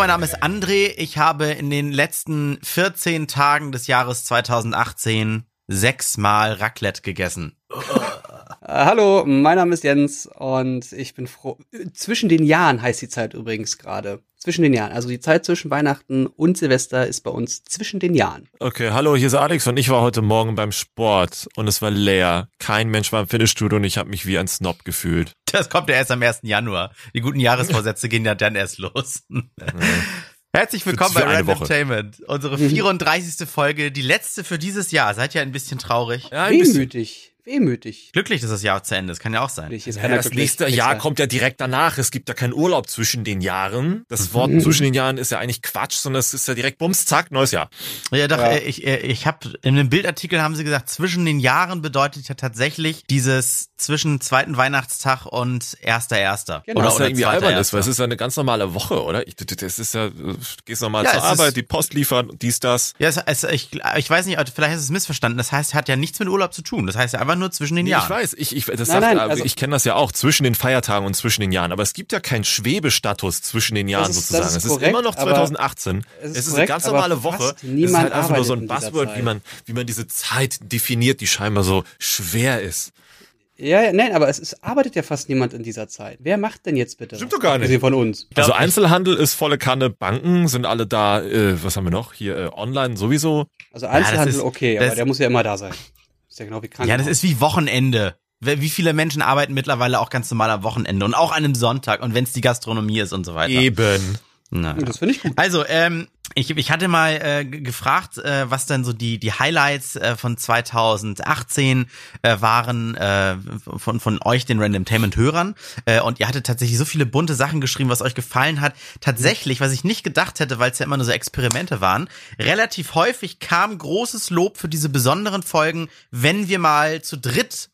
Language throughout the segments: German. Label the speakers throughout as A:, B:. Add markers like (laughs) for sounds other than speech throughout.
A: mein Name ist André. Ich habe in den letzten 14 Tagen des Jahres 2018 sechsmal Raclette gegessen.
B: Äh, hallo, mein Name ist Jens und ich bin froh. Zwischen den Jahren heißt die Zeit übrigens gerade. Zwischen den Jahren. Also die Zeit zwischen Weihnachten und Silvester ist bei uns zwischen den Jahren.
C: Okay, hallo, hier ist Alex und ich war heute Morgen beim Sport und es war leer. Kein Mensch war im Fitnessstudio und ich habe mich wie ein Snob gefühlt. (laughs)
A: Das kommt ja erst am 1. Januar. Die guten Jahresvorsätze gehen ja dann erst los. (laughs) Herzlich willkommen bei Random Entertainment. Unsere 34. Folge, die letzte für dieses Jahr. Seid ihr ein bisschen traurig?
B: Ja, ein Wehmütig wehmütig.
A: Glücklich, dass das Jahr zu Ende ist, kann ja auch sein.
C: Ja, das nächste Jahr kommt ja direkt danach. Es gibt ja keinen Urlaub zwischen den Jahren. Das Wort mhm. zwischen den Jahren ist ja eigentlich Quatsch, sondern es ist ja direkt Bums, zack, neues Jahr.
A: Ja, doch, ja. Äh, ich, äh, ich habe in einem Bildartikel haben sie gesagt, zwischen den Jahren bedeutet ja tatsächlich dieses zwischen zweiten Weihnachtstag und erster erster.
C: Genau. Oder, was oder ja irgendwie albern ist, weil es ist ja eine ganz normale Woche, oder? Das ist ja, gehst normal ja, zur Arbeit, die Post liefern, dies, das.
A: Ja, es, es, ich, ich weiß nicht, vielleicht ist es missverstanden. Das heißt, hat ja nichts mit Urlaub zu tun. Das heißt ja einfach nur zwischen den nee, Jahren.
C: Ich weiß, ich, ich, das nein, sagt, nein, also, ich kenne das ja auch zwischen den Feiertagen und zwischen den Jahren, aber es gibt ja keinen Schwebestatus zwischen den Jahren ist, sozusagen. Ist korrekt, es ist immer noch 2018. Es ist, es ist korrekt, eine ganz normale Woche. Es ist halt einfach nur so ein Buzzword, wie man, wie man diese Zeit definiert, die scheinbar so schwer ist.
B: Ja, nein, aber es, es arbeitet ja fast niemand in dieser Zeit. Wer macht denn jetzt bitte?
C: Stimmt doch gar nicht.
B: Von uns.
C: Also Einzelhandel ist volle Kanne, Banken sind alle da, äh, was haben wir noch? Hier äh, online sowieso.
B: Also Einzelhandel ja, ist, okay, aber der muss ja immer da sein.
A: Ist ja genau wie krank. Ja, das ist wie Wochenende. Wie viele Menschen arbeiten mittlerweile auch ganz normal am Wochenende und auch an einem Sonntag und wenn es die Gastronomie ist und so weiter.
C: Eben.
A: Na, das finde ich gut. Also, ähm, ich, ich hatte mal äh, gefragt, äh, was denn so die, die Highlights äh, von 2018 äh, waren äh, von, von euch, den Randomtainment-Hörern. Äh, und ihr hattet tatsächlich so viele bunte Sachen geschrieben, was euch gefallen hat. Tatsächlich, was ich nicht gedacht hätte, weil es ja immer nur so Experimente waren, relativ häufig kam großes Lob für diese besonderen Folgen, wenn wir mal zu dritt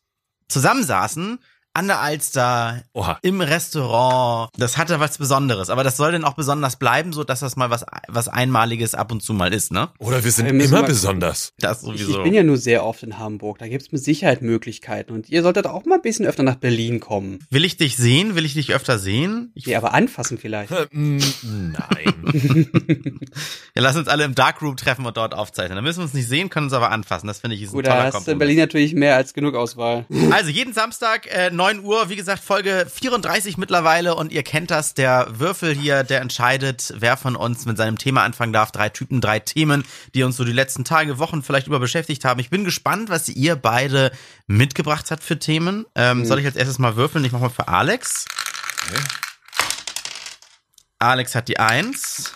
A: zusammensaßen an der Alster, Oha. im Restaurant. Das hatte was Besonderes. Aber das soll denn auch besonders bleiben, so dass das mal was, was Einmaliges ab und zu mal ist, ne?
C: Oder wir sind wir immer besonders.
B: Das sowieso. Ich, ich, bin ja nur sehr oft in Hamburg. Da gibt's mit Sicherheit Möglichkeiten. Und ihr solltet auch mal ein bisschen öfter nach Berlin kommen.
A: Will ich dich sehen? Will ich dich öfter sehen?
B: Ich ja, aber anfassen vielleicht.
C: Mm, nein. (laughs) (laughs)
A: ja, lass uns alle im Darkroom treffen und dort aufzeichnen. Dann müssen wir uns nicht sehen, können uns aber anfassen. Das finde ich ist
B: Gut,
A: ein toller
B: da hast du in Berlin natürlich mehr als genug Auswahl.
A: Also jeden Samstag, äh, 9 Uhr, wie gesagt, Folge 34 mittlerweile und ihr kennt das, der Würfel hier, der entscheidet, wer von uns mit seinem Thema anfangen darf. Drei Typen, drei Themen, die uns so die letzten Tage, Wochen vielleicht über beschäftigt haben. Ich bin gespannt, was ihr beide mitgebracht habt für Themen. Ähm, mhm. Soll ich als erstes mal würfeln? Ich mach mal für Alex. Okay. Alex hat die Eins.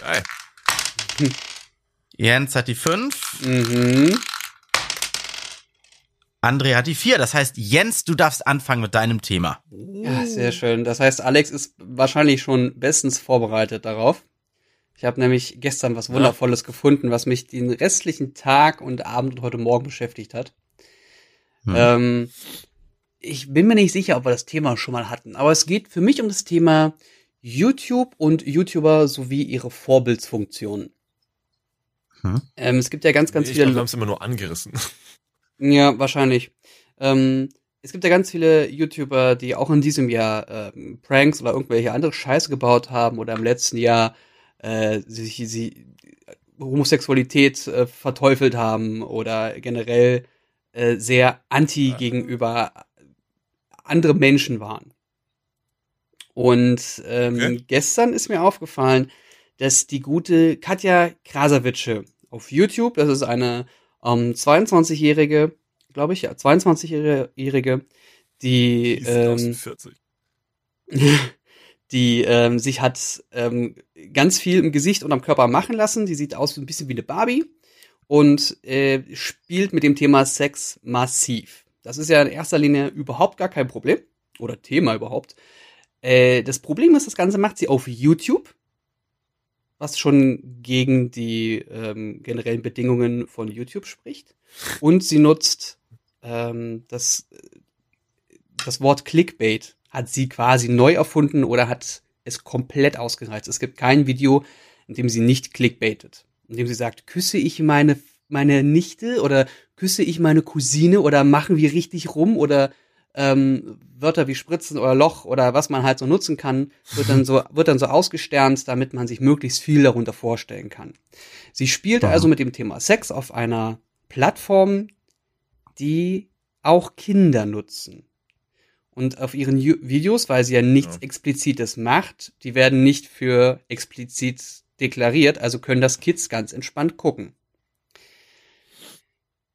A: Geil. Jens hat die Fünf. Mhm. André hat die vier. Das heißt, Jens, du darfst anfangen mit deinem Thema.
B: Ja, sehr schön. Das heißt, Alex ist wahrscheinlich schon bestens vorbereitet darauf. Ich habe nämlich gestern was Wundervolles ja. gefunden, was mich den restlichen Tag und Abend und heute Morgen beschäftigt hat. Hm. Ähm, ich bin mir nicht sicher, ob wir das Thema schon mal hatten, aber es geht für mich um das Thema YouTube und YouTuber sowie ihre Vorbildsfunktionen. Hm. Ähm, es gibt ja ganz, ganz
C: ich
B: viele.
C: Glaub, wir haben es immer nur angerissen.
B: Ja, wahrscheinlich. Ähm, es gibt ja ganz viele YouTuber, die auch in diesem Jahr ähm, Pranks oder irgendwelche andere Scheiße gebaut haben oder im letzten Jahr äh, sich sie Homosexualität äh, verteufelt haben oder generell äh, sehr anti ja. gegenüber andere Menschen waren. Und ähm, okay. gestern ist mir aufgefallen, dass die gute Katja Krasavice auf YouTube, das ist eine ähm, 22-Jährige, glaube ich, ja, 22-Jährige, die, die ähm, (laughs) die ähm, sich hat ähm, ganz viel im Gesicht und am Körper machen lassen. Die sieht aus ein bisschen wie eine Barbie und äh, spielt mit dem Thema Sex massiv. Das ist ja in erster Linie überhaupt gar kein Problem oder Thema überhaupt. Äh, das Problem ist, das Ganze macht sie auf YouTube was schon gegen die ähm, generellen Bedingungen von YouTube spricht. Und sie nutzt ähm, das, das Wort Clickbait, hat sie quasi neu erfunden oder hat es komplett ausgereizt. Es gibt kein Video, in dem sie nicht clickbaitet. In dem sie sagt, küsse ich meine, meine Nichte oder küsse ich meine Cousine oder machen wir richtig rum oder ähm, Wörter wie Spritzen oder Loch oder was man halt so nutzen kann, wird dann so, (laughs) wird dann so ausgesternt, damit man sich möglichst viel darunter vorstellen kann. Sie spielt also mit dem Thema Sex auf einer Plattform, die auch Kinder nutzen. Und auf ihren Videos, weil sie ja nichts ja. Explizites macht, die werden nicht für explizit deklariert, also können das Kids ganz entspannt gucken.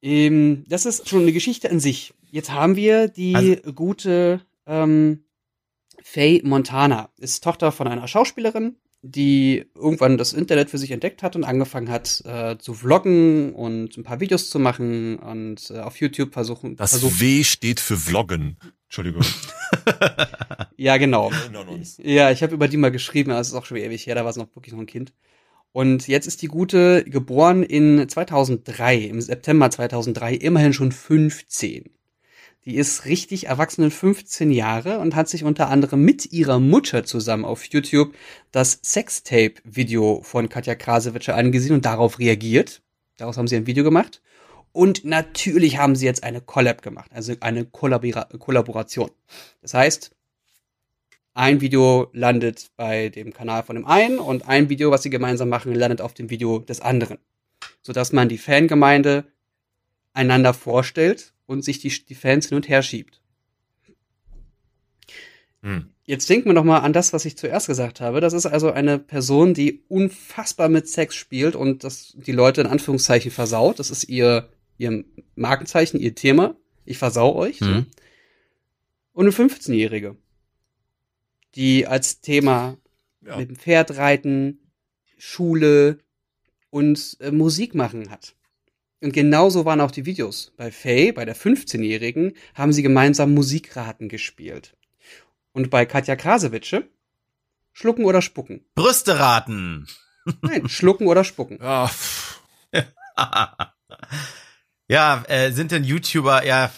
B: Ähm, das ist schon eine Geschichte an sich. Jetzt haben wir die also, gute ähm, Faye Montana. Ist Tochter von einer Schauspielerin, die irgendwann das Internet für sich entdeckt hat und angefangen hat äh, zu vloggen und ein paar Videos zu machen und äh, auf YouTube versuchen.
C: Das
B: versuchen.
C: W steht für Vloggen. Entschuldigung. (laughs)
B: ja, genau. Ja, ich habe über die mal geschrieben, aber es ist auch schon ewig her, da war es noch wirklich noch ein Kind. Und jetzt ist die Gute geboren in 2003, im September 2003, immerhin schon 15. Die ist richtig erwachsene 15 Jahre und hat sich unter anderem mit ihrer Mutter zusammen auf YouTube das Sextape-Video von Katja Krasewitsche angesehen und darauf reagiert. Daraus haben sie ein Video gemacht. Und natürlich haben sie jetzt eine Collab gemacht, also eine Kollabora Kollaboration. Das heißt, ein Video landet bei dem Kanal von dem einen und ein Video, was sie gemeinsam machen, landet auf dem Video des anderen. Sodass man die Fangemeinde einander vorstellt und sich die, die Fans hin und her schiebt. Hm. Jetzt denken wir noch mal an das, was ich zuerst gesagt habe. Das ist also eine Person, die unfassbar mit Sex spielt und das die Leute in Anführungszeichen versaut. Das ist ihr, ihr Markenzeichen, ihr Thema. Ich versau euch. Hm. Und eine 15-Jährige, die als Thema ja. mit dem Pferd reiten, Schule und äh, Musik machen hat. Und genauso waren auch die Videos. Bei Faye, bei der 15-Jährigen, haben sie gemeinsam Musikraten gespielt. Und bei Katja Krasewitsche, schlucken oder spucken.
A: Brüste raten.
B: Nein, schlucken oder spucken. (laughs)
C: Ja.
A: Ja, äh, sind denn YouTuber, ja,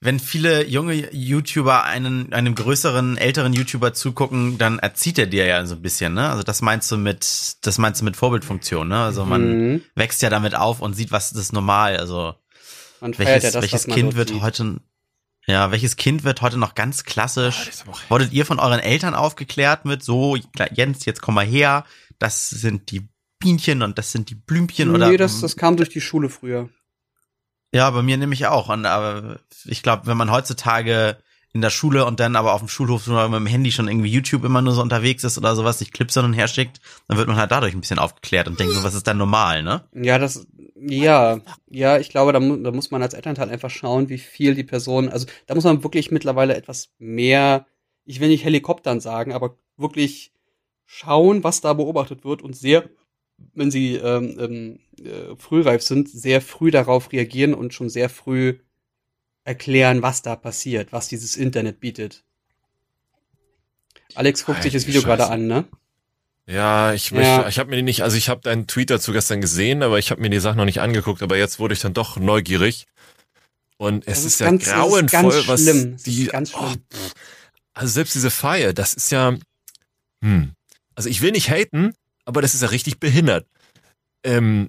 A: wenn viele junge YouTuber einen, einem größeren, älteren YouTuber zugucken, dann erzieht er dir ja so ein bisschen, ne? Also das meinst du mit, das meinst du mit Vorbildfunktion, ne? Also man mhm. wächst ja damit auf und sieht, was ist normal, also man welches, ja das, welches Kind wird sieht. heute, ja, welches Kind wird heute noch ganz klassisch? Oh, Wurdet ihr von euren Eltern aufgeklärt mit so, Jens, jetzt komm mal her, das sind die Bienchen und das sind die Blümchen
B: nee,
A: oder?
B: Nee, das, das kam durch die Schule früher.
A: Ja, bei mir nämlich auch. Und aber ich glaube, wenn man heutzutage in der Schule und dann aber auf dem Schulhof mit dem Handy schon irgendwie YouTube immer nur so unterwegs ist oder sowas, sich Clips hin und her schickt, dann wird man halt dadurch ein bisschen aufgeklärt und denkt so, was ist dann normal, ne?
B: Ja, das, ja, ja, ich glaube, da, mu da muss man als Elternteil einfach schauen, wie viel die Person, also da muss man wirklich mittlerweile etwas mehr, ich will nicht Helikoptern sagen, aber wirklich schauen, was da beobachtet wird und sehr wenn sie ähm, ähm, äh, frühreif sind, sehr früh darauf reagieren und schon sehr früh erklären, was da passiert, was dieses Internet bietet. Alex guckt sich das Video gerade an, ne?
C: Ja, ich möchte, ja. ich habe mir nicht, also ich habe deinen Tweet dazu gestern gesehen, aber ich habe mir die Sache noch nicht angeguckt, aber jetzt wurde ich dann doch neugierig. Und es ist, ist, ja ganz, grauenvoll, ist was schlimm. die. Oh, also selbst diese Feier, das ist ja, hm, also ich will nicht haten, aber das ist ja richtig behindert. Ähm,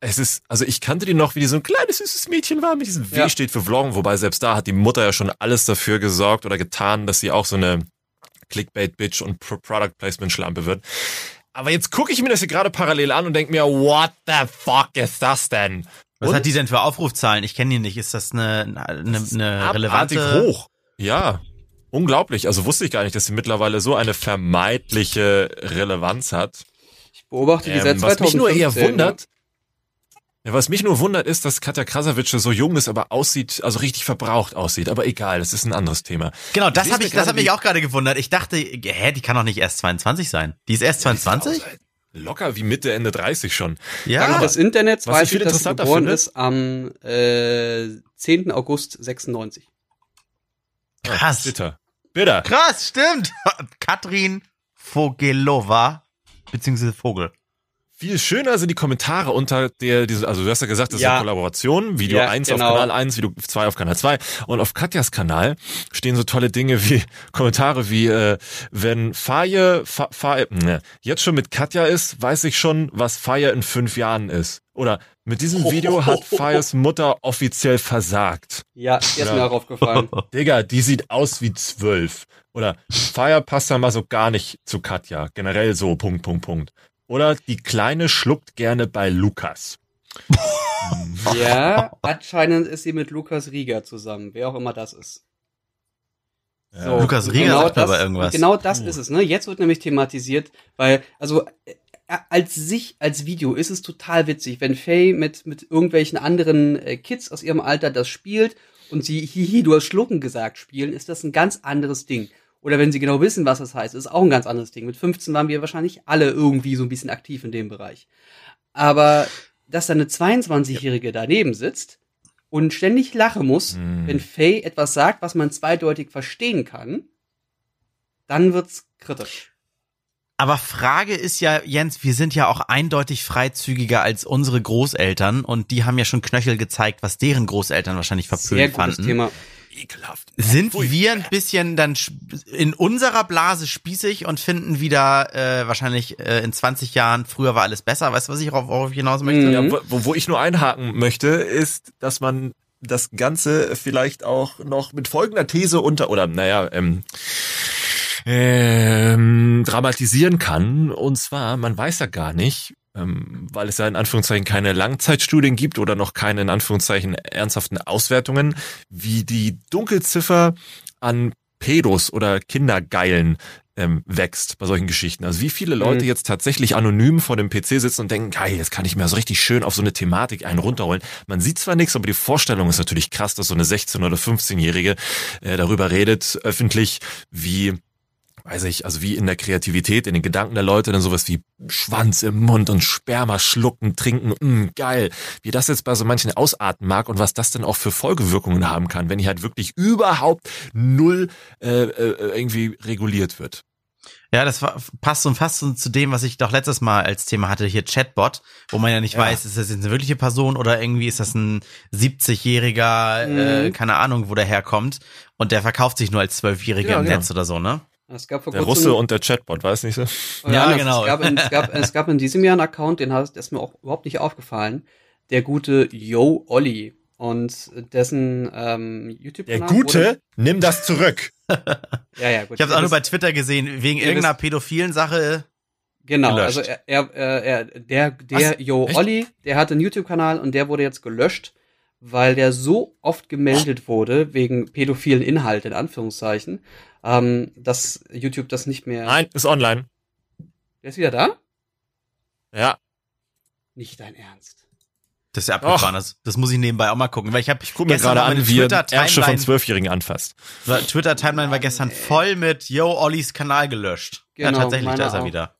C: es ist, also ich kannte die noch, wie die so ein kleines süßes Mädchen war, mit diesem W ja. steht für Vloggen, wobei selbst da hat die Mutter ja schon alles dafür gesorgt oder getan, dass sie auch so eine Clickbait-Bitch und Product Placement-Schlampe wird. Aber jetzt gucke ich mir das hier gerade parallel an und denke mir, what the fuck ist das denn?
A: Was und? hat die denn für Aufrufzahlen? Ich kenne die nicht. Ist das eine, eine, das eine relevante?
C: hoch. Ja. Unglaublich. Also wusste ich gar nicht, dass sie mittlerweile so eine vermeidliche Relevanz hat
B: beobachte die seit ähm, 2015.
C: Was mich nur eher wundert, ja, was mich nur wundert, ist, dass Katja Krasavice so jung ist, aber aussieht, also richtig verbraucht aussieht. Aber egal, das ist ein anderes Thema.
A: Genau, das habe ich, das hat mich auch gerade gewundert. Ich dachte, hä, die kann doch nicht erst 22 sein. Die ist erst 22?
C: Locker wie Mitte, Ende 30 schon.
B: Ja. Dank des Internets was weiß ich, dass sie geboren finde? ist am äh, 10. August 96.
A: Krass. bitter. Bitter. Krass, stimmt. (laughs) Katrin Vogelova beziehungsweise Vogel.
C: Viel schöner sind die Kommentare unter der, diese, also du hast ja gesagt, das ja. ist eine Kollaboration, Video ja, 1 genau. auf Kanal 1, Video 2 auf Kanal 2 und auf Katjas Kanal stehen so tolle Dinge wie (laughs) Kommentare wie, äh, wenn Faye, Faye, ne, jetzt schon mit Katja ist, weiß ich schon, was Faye in fünf Jahren ist. Oder mit diesem Video hat (laughs) Fires Mutter offiziell versagt.
B: Ja, die ist mir auch aufgefallen. (laughs)
C: Digga, die sieht aus wie zwölf. Oder Fire passt da mal so gar nicht zu Katja. Generell so, Punkt, Punkt, Punkt. Oder die Kleine schluckt gerne bei Lukas. (laughs)
B: ja, anscheinend ist sie mit Lukas Rieger zusammen, wer auch immer das ist.
A: Ja. So, Lukas Rieger genau sagt das, aber irgendwas.
B: Genau das ist es, ne? Jetzt wird nämlich thematisiert, weil, also als sich, als Video ist es total witzig, wenn Faye mit, mit irgendwelchen anderen äh, Kids aus ihrem Alter das spielt und sie hihi, du hast Schlucken gesagt spielen, ist das ein ganz anderes Ding. Oder wenn sie genau wissen, was das heißt, ist auch ein ganz anderes Ding. Mit 15 waren wir wahrscheinlich alle irgendwie so ein bisschen aktiv in dem Bereich. Aber dass da eine 22-Jährige daneben sitzt und ständig lachen muss, mm. wenn Faye etwas sagt, was man zweideutig verstehen kann, dann wird's kritisch.
A: Aber Frage ist ja, Jens, wir sind ja auch eindeutig freizügiger als unsere Großeltern und die haben ja schon Knöchel gezeigt, was deren Großeltern wahrscheinlich verpönt Sehr gutes fanden. Thema. Ekelhaft. Sind wir ein bisschen dann in unserer Blase spießig und finden wieder äh, wahrscheinlich äh, in 20 Jahren, früher war alles besser. Weißt du, was ich worauf ich hinaus möchte?
C: Mhm. Ja, wo, wo ich nur einhaken möchte, ist, dass man das Ganze vielleicht auch noch mit folgender These unter, oder naja, ähm, ähm, dramatisieren kann. Und zwar, man weiß ja gar nicht, ähm, weil es ja in Anführungszeichen keine Langzeitstudien gibt oder noch keine in Anführungszeichen ernsthaften Auswertungen, wie die Dunkelziffer an Pedos oder Kindergeilen ähm, wächst bei solchen Geschichten. Also wie viele Leute mhm. jetzt tatsächlich anonym vor dem PC sitzen und denken, geil, jetzt kann ich mir so richtig schön auf so eine Thematik einen runterholen. Man sieht zwar nichts, aber die Vorstellung ist natürlich krass, dass so eine 16- oder 15-Jährige äh, darüber redet, öffentlich, wie weiß ich, also wie in der Kreativität, in den Gedanken der Leute dann sowas wie Schwanz im Mund und Sperma schlucken, trinken, mh, mm, geil. Wie das jetzt bei so manchen ausarten mag und was das denn auch für Folgewirkungen haben kann, wenn die halt wirklich überhaupt null äh, äh, irgendwie reguliert wird.
A: Ja, das war, passt so fast so zu dem, was ich doch letztes Mal als Thema hatte, hier Chatbot, wo man ja nicht ja. weiß, ist das jetzt eine wirkliche Person oder irgendwie ist das ein 70-jähriger, mhm. äh, keine Ahnung, wo der herkommt und der verkauft sich nur als Zwölfjähriger ja, im genau. Netz oder so, ne?
C: Es gab vor der Russe und der Chatbot, weiß nicht so?
B: Ja, ja genau. Es gab, in, es, gab, es gab in diesem Jahr einen Account, den hat, der ist mir auch überhaupt nicht aufgefallen. Der gute Yo Olli und dessen ähm, YouTube-Kanal.
C: Der gute, nimm das zurück.
A: ja, ja, gut. Ich habe es auch nur bei Twitter gesehen, wegen irgendeiner pädophilen Sache.
B: Genau, gelöscht. also er, er, er der, der Was? Yo Echt? Olli, der hatte einen YouTube-Kanal und der wurde jetzt gelöscht, weil der so oft gemeldet wurde wegen pädophilen Inhalt in Anführungszeichen, ähm, dass YouTube das nicht mehr.
C: Nein, ist online.
B: Der ist wieder da?
C: Ja.
B: Nicht dein Ernst.
A: Das ist ja abgefahren. Das, das muss ich nebenbei auch mal gucken, weil ich habe
C: ich guck mir gerade an, wie er Ärsche von Zwölfjährigen anfasst.
A: Twitter Timeline war gestern voll mit Yo Ollis Kanal gelöscht. Genau, ja, tatsächlich, da ist er auch. wieder.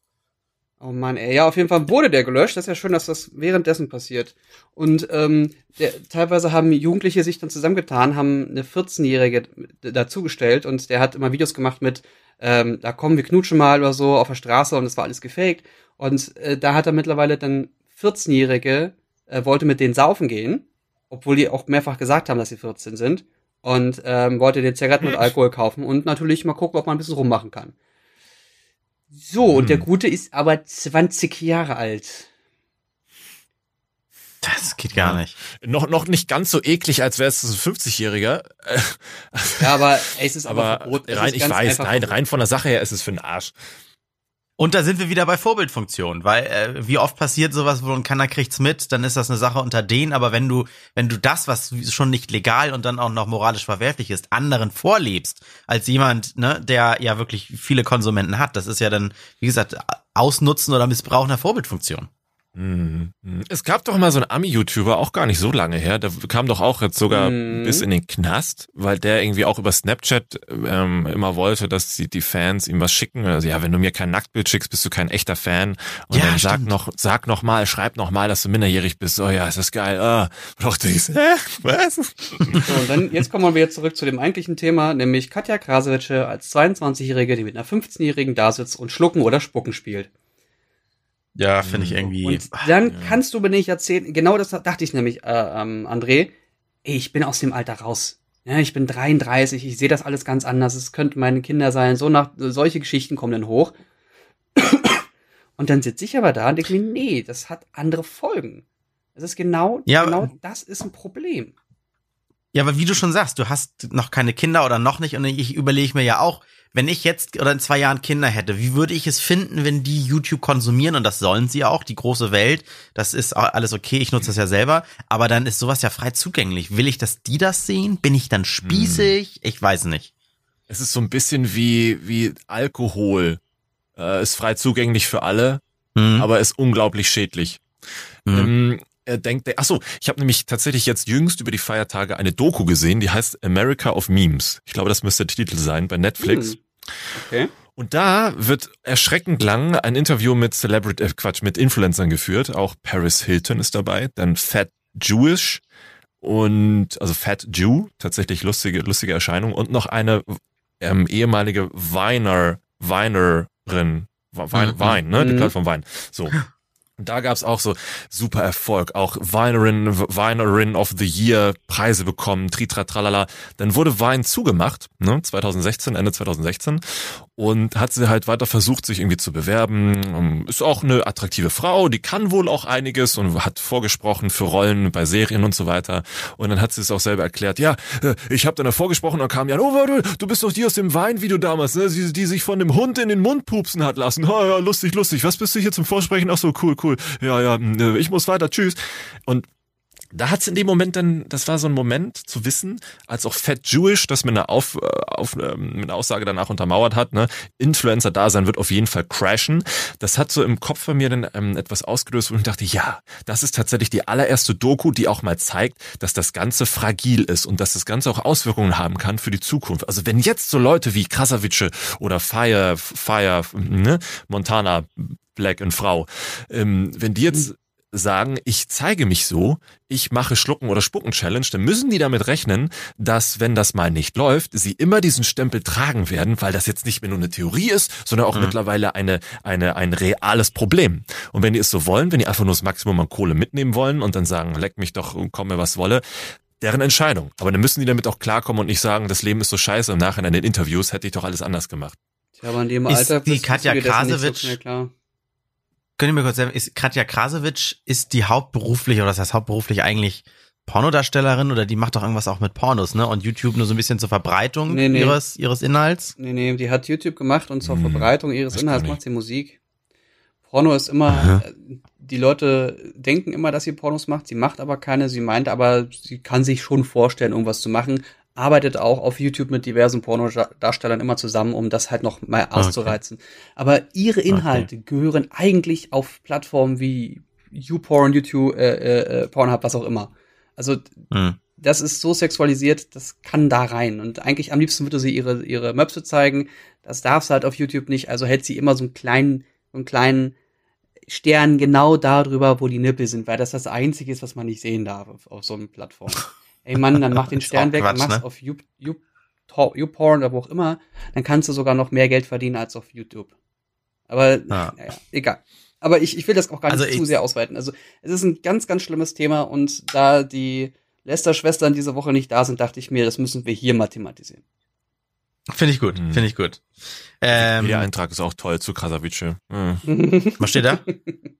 B: Oh Mann, ey. Ja, auf jeden Fall wurde der gelöscht. Das ist ja schön, dass das währenddessen passiert. Und ähm, der, teilweise haben Jugendliche sich dann zusammengetan, haben eine 14-Jährige dazugestellt und der hat immer Videos gemacht mit, ähm, da kommen wir knutschen mal oder so auf der Straße und es war alles gefaked. Und äh, da hat er mittlerweile dann 14-Jährige, äh, wollte mit denen saufen gehen, obwohl die auch mehrfach gesagt haben, dass sie 14 sind. Und ähm, wollte den Zigaretten und Alkohol kaufen und natürlich mal gucken, ob man ein bisschen rummachen kann. So, hm. und der hm. Gute ist aber 20 Jahre alt.
A: Das geht gar nicht.
C: Noch, noch nicht ganz so eklig, als wäre es ein 50-Jähriger.
B: Ja, aber es ist (laughs) aber,
C: aber rein, ich weiß, nein, rein von der Sache her ist es für einen Arsch.
A: Und da sind wir wieder bei Vorbildfunktion, weil äh, wie oft passiert sowas, wo keiner kriegt's mit, dann ist das eine Sache unter denen, aber wenn du, wenn du das, was schon nicht legal und dann auch noch moralisch verwerflich ist, anderen vorlebst, als jemand, ne, der ja wirklich viele Konsumenten hat, das ist ja dann, wie gesagt, Ausnutzen oder Missbrauch einer Vorbildfunktion.
C: Mhm. Es gab doch mal so einen Ami-YouTuber, auch gar nicht so lange her, der kam doch auch jetzt sogar mhm. bis in den Knast, weil der irgendwie auch über Snapchat ähm, immer wollte, dass die, die Fans ihm was schicken. Also ja, wenn du mir kein Nacktbild schickst, bist du kein echter Fan. Und ja, dann stimmt. sag noch, sag noch mal, schreib noch mal, dass du minderjährig bist. Oh ja, ist das geil. Ah. Und auch denkst, hä, was? So,
B: und dann, jetzt kommen wir wieder zurück zu dem eigentlichen Thema, nämlich Katja Krasowitsche als 22-Jährige, die mit einer 15-Jährigen da sitzt und Schlucken oder Spucken spielt.
A: Ja, finde ich irgendwie.
B: Und dann ja. kannst du mir nicht erzählen, genau das dachte ich nämlich, äh, ähm, André, ich bin aus dem Alter raus. Ja, ich bin 33, ich sehe das alles ganz anders, es könnten meine Kinder sein, so nach, solche Geschichten kommen dann hoch. (coughs) Und dann sitze ich aber da und denke mir, nee, das hat andere Folgen. Das ist genau, ja, genau das ist ein Problem.
A: Ja, aber wie du schon sagst, du hast noch keine Kinder oder noch nicht und ich überlege mir ja auch, wenn ich jetzt oder in zwei Jahren Kinder hätte, wie würde ich es finden, wenn die YouTube konsumieren und das sollen sie auch, die große Welt, das ist alles okay, ich nutze das ja selber, aber dann ist sowas ja frei zugänglich. Will ich, dass die das sehen? Bin ich dann spießig? Hm. Ich weiß nicht.
C: Es ist so ein bisschen wie, wie Alkohol. Äh, ist frei zugänglich für alle, hm. aber ist unglaublich schädlich. Hm. Ähm, er denkt, ach so, ich habe nämlich tatsächlich jetzt jüngst über die Feiertage eine Doku gesehen, die heißt America of Memes. Ich glaube, das müsste der Titel sein bei Netflix. Hm. Okay. Und da wird erschreckend lang ein Interview mit Celebrity, äh Quatsch, mit Influencern geführt. Auch Paris Hilton ist dabei, dann Fat Jewish und also Fat Jew, tatsächlich lustige, lustige Erscheinung und noch eine ähm, ehemalige Weiner, Weinerin, Wein, mhm. Wein, ne, die Plattform Wein. So. (laughs) Da gab's auch so super Erfolg, auch Winerin, Winerin of the Year Preise bekommen, tritra tralala. Dann wurde Wein zugemacht, ne, 2016, Ende 2016 und hat sie halt weiter versucht, sich irgendwie zu bewerben. Ähm, ist auch eine attraktive Frau, die kann wohl auch einiges und hat vorgesprochen für Rollen bei Serien und so weiter. Und dann hat sie es auch selber erklärt, ja, äh, ich habe dann da vorgesprochen und kam ja, oh, du, du bist doch die aus dem Weinvideo damals, ne? die, die sich von dem Hund in den Mund pupsen hat lassen. Oh, ja, lustig, lustig. Was bist du hier zum Vorsprechen? Ach so, cool, cool. Ja, ja, äh, ich muss weiter, tschüss. Und da hat's in dem Moment dann, das war so ein Moment zu wissen, als auch Fat Jewish das mit einer, Auf, äh, auf, ähm, mit einer Aussage danach untermauert hat, ne, Influencer-Dasein wird auf jeden Fall crashen. Das hat so im Kopf bei mir dann ähm, etwas ausgelöst, wo ich dachte, ja, das ist tatsächlich die allererste Doku, die auch mal zeigt, dass das Ganze fragil ist und dass das Ganze auch Auswirkungen haben kann für die Zukunft. Also wenn jetzt so Leute wie Krasavice oder Fire, Fire, ne, Montana, Black und Frau, ähm, wenn die jetzt sagen, ich zeige mich so, ich mache Schlucken oder Spucken Challenge, dann müssen die damit rechnen, dass wenn das mal nicht läuft, sie immer diesen Stempel tragen werden, weil das jetzt nicht mehr nur eine Theorie ist, sondern auch mhm. mittlerweile eine, eine, ein reales Problem. Und wenn die es so wollen, wenn die einfach nur das Maximum an Kohle mitnehmen wollen und dann sagen, leck mich doch und komm mir was wolle, deren Entscheidung. Aber dann müssen die damit auch klarkommen und nicht sagen, das Leben ist so scheiße. Im Nachhinein in den Interviews hätte ich doch alles anders gemacht.
B: Ja, aber in dem Alter
A: ist die Katja Krasowitsch so Könnt ihr mir kurz sagen, ist Katja Krasowitsch, ist die hauptberuflich, oder das heißt hauptberuflich eigentlich Pornodarstellerin oder die macht doch irgendwas auch mit Pornos, ne? Und YouTube nur so ein bisschen zur Verbreitung nee, nee. ihres ihres Inhalts?
B: Nee, nee, die hat YouTube gemacht und zur hm, Verbreitung ihres Inhalts macht sie Musik. Porno ist immer, Aha. Äh, die Leute denken immer, dass sie Pornos macht, sie macht aber keine, sie meint aber, sie kann sich schon vorstellen, irgendwas zu machen, arbeitet auch auf YouTube mit diversen Pornodarstellern immer zusammen, um das halt noch mal auszureizen. Okay. Aber ihre Inhalte okay. gehören eigentlich auf Plattformen wie YouPorn, YouTube, äh, äh, äh, Pornhub, was auch immer. Also hm. das ist so sexualisiert, das kann da rein. Und eigentlich am liebsten würde sie ihre ihre Möpse zeigen. Das darf sie halt auf YouTube nicht. Also hält sie immer so einen kleinen, so einen kleinen Stern genau darüber, wo die Nippel sind, weil das das Einzige ist, was man nicht sehen darf auf, auf so einer Plattform. (laughs) ey Mann, dann mach (laughs) den Stern weg, Quatsch, mach's ne? auf YouPorn oder wo auch immer, dann kannst du sogar noch mehr Geld verdienen als auf YouTube. Aber ja. naja, egal. Aber ich, ich will das auch gar nicht also zu sehr ausweiten. Also es ist ein ganz, ganz schlimmes Thema und da die Lester-Schwestern diese Woche nicht da sind, dachte ich mir, das müssen wir hier mal thematisieren.
A: Finde ich gut, mhm. finde ich gut.
C: Ähm, Der Eintrag ist auch toll zu Krasavice.
A: Mhm. (laughs) Was steht da? (laughs)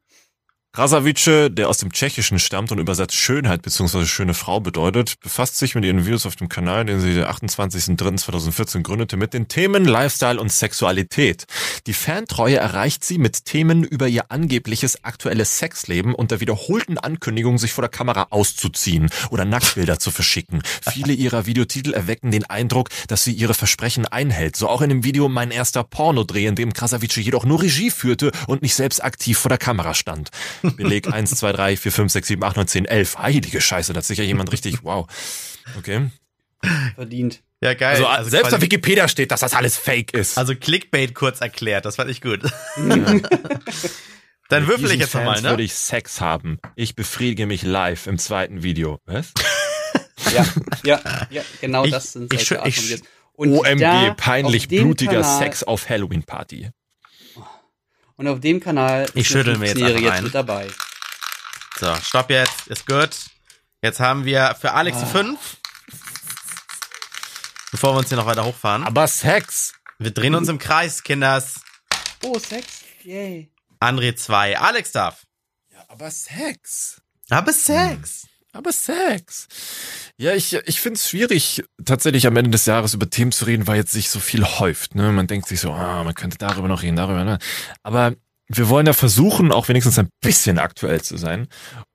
C: Krasavice, der aus dem Tschechischen stammt und übersetzt Schönheit bzw. schöne Frau bedeutet, befasst sich mit ihren Videos auf dem Kanal, den sie der 28.03.2014 gründete, mit den Themen Lifestyle und Sexualität. Die Fantreue erreicht sie mit Themen über ihr angebliches aktuelles Sexleben und der wiederholten Ankündigung, sich vor der Kamera auszuziehen oder Nacktbilder zu verschicken. Viele ihrer Videotitel erwecken den Eindruck, dass sie ihre Versprechen einhält. So auch in dem Video Mein erster Pornodreh, in dem Krasavice jedoch nur Regie führte und nicht selbst aktiv vor der Kamera stand. Beleg 1, 2, 3, 4, 5, 6, 7, 8, 9, 10, 11. Heilige Scheiße, da hat sicher jemand richtig, wow. Okay.
B: Verdient.
A: Ja, geil.
C: Also, also selbst auf Wikipedia steht, dass das alles fake ist.
A: Also Clickbait kurz erklärt, das fand ich gut. Ja. (laughs) Dann würfel ich jetzt nochmal, ne?
C: würde ich Sex haben. Ich befriedige mich live im zweiten Video. Was? (laughs)
B: ja, ja, ja, genau ich, das sind
C: solche ich, ich, OMG, peinlich blutiger Kanal, Sex auf Halloween Party.
B: Und auf dem Kanal
A: ich schüttel mir jetzt, jetzt
B: mit dabei.
A: So, stopp jetzt, ist gut. Jetzt haben wir für Alex ah. die 5. Bevor wir uns hier noch weiter hochfahren.
C: Aber Sex.
A: Wir drehen uns im Kreis, Kinders.
B: Oh, Sex. Yay.
A: André 2. Alex darf.
C: Ja, aber Sex.
A: Aber Sex.
C: Aber Sex. Ja, ich, ich finde es schwierig, tatsächlich am Ende des Jahres über Themen zu reden, weil jetzt sich so viel häuft. Ne? Man denkt sich so, ah, man könnte darüber noch reden, darüber. Ne? Aber wir wollen ja versuchen, auch wenigstens ein bisschen aktuell zu sein.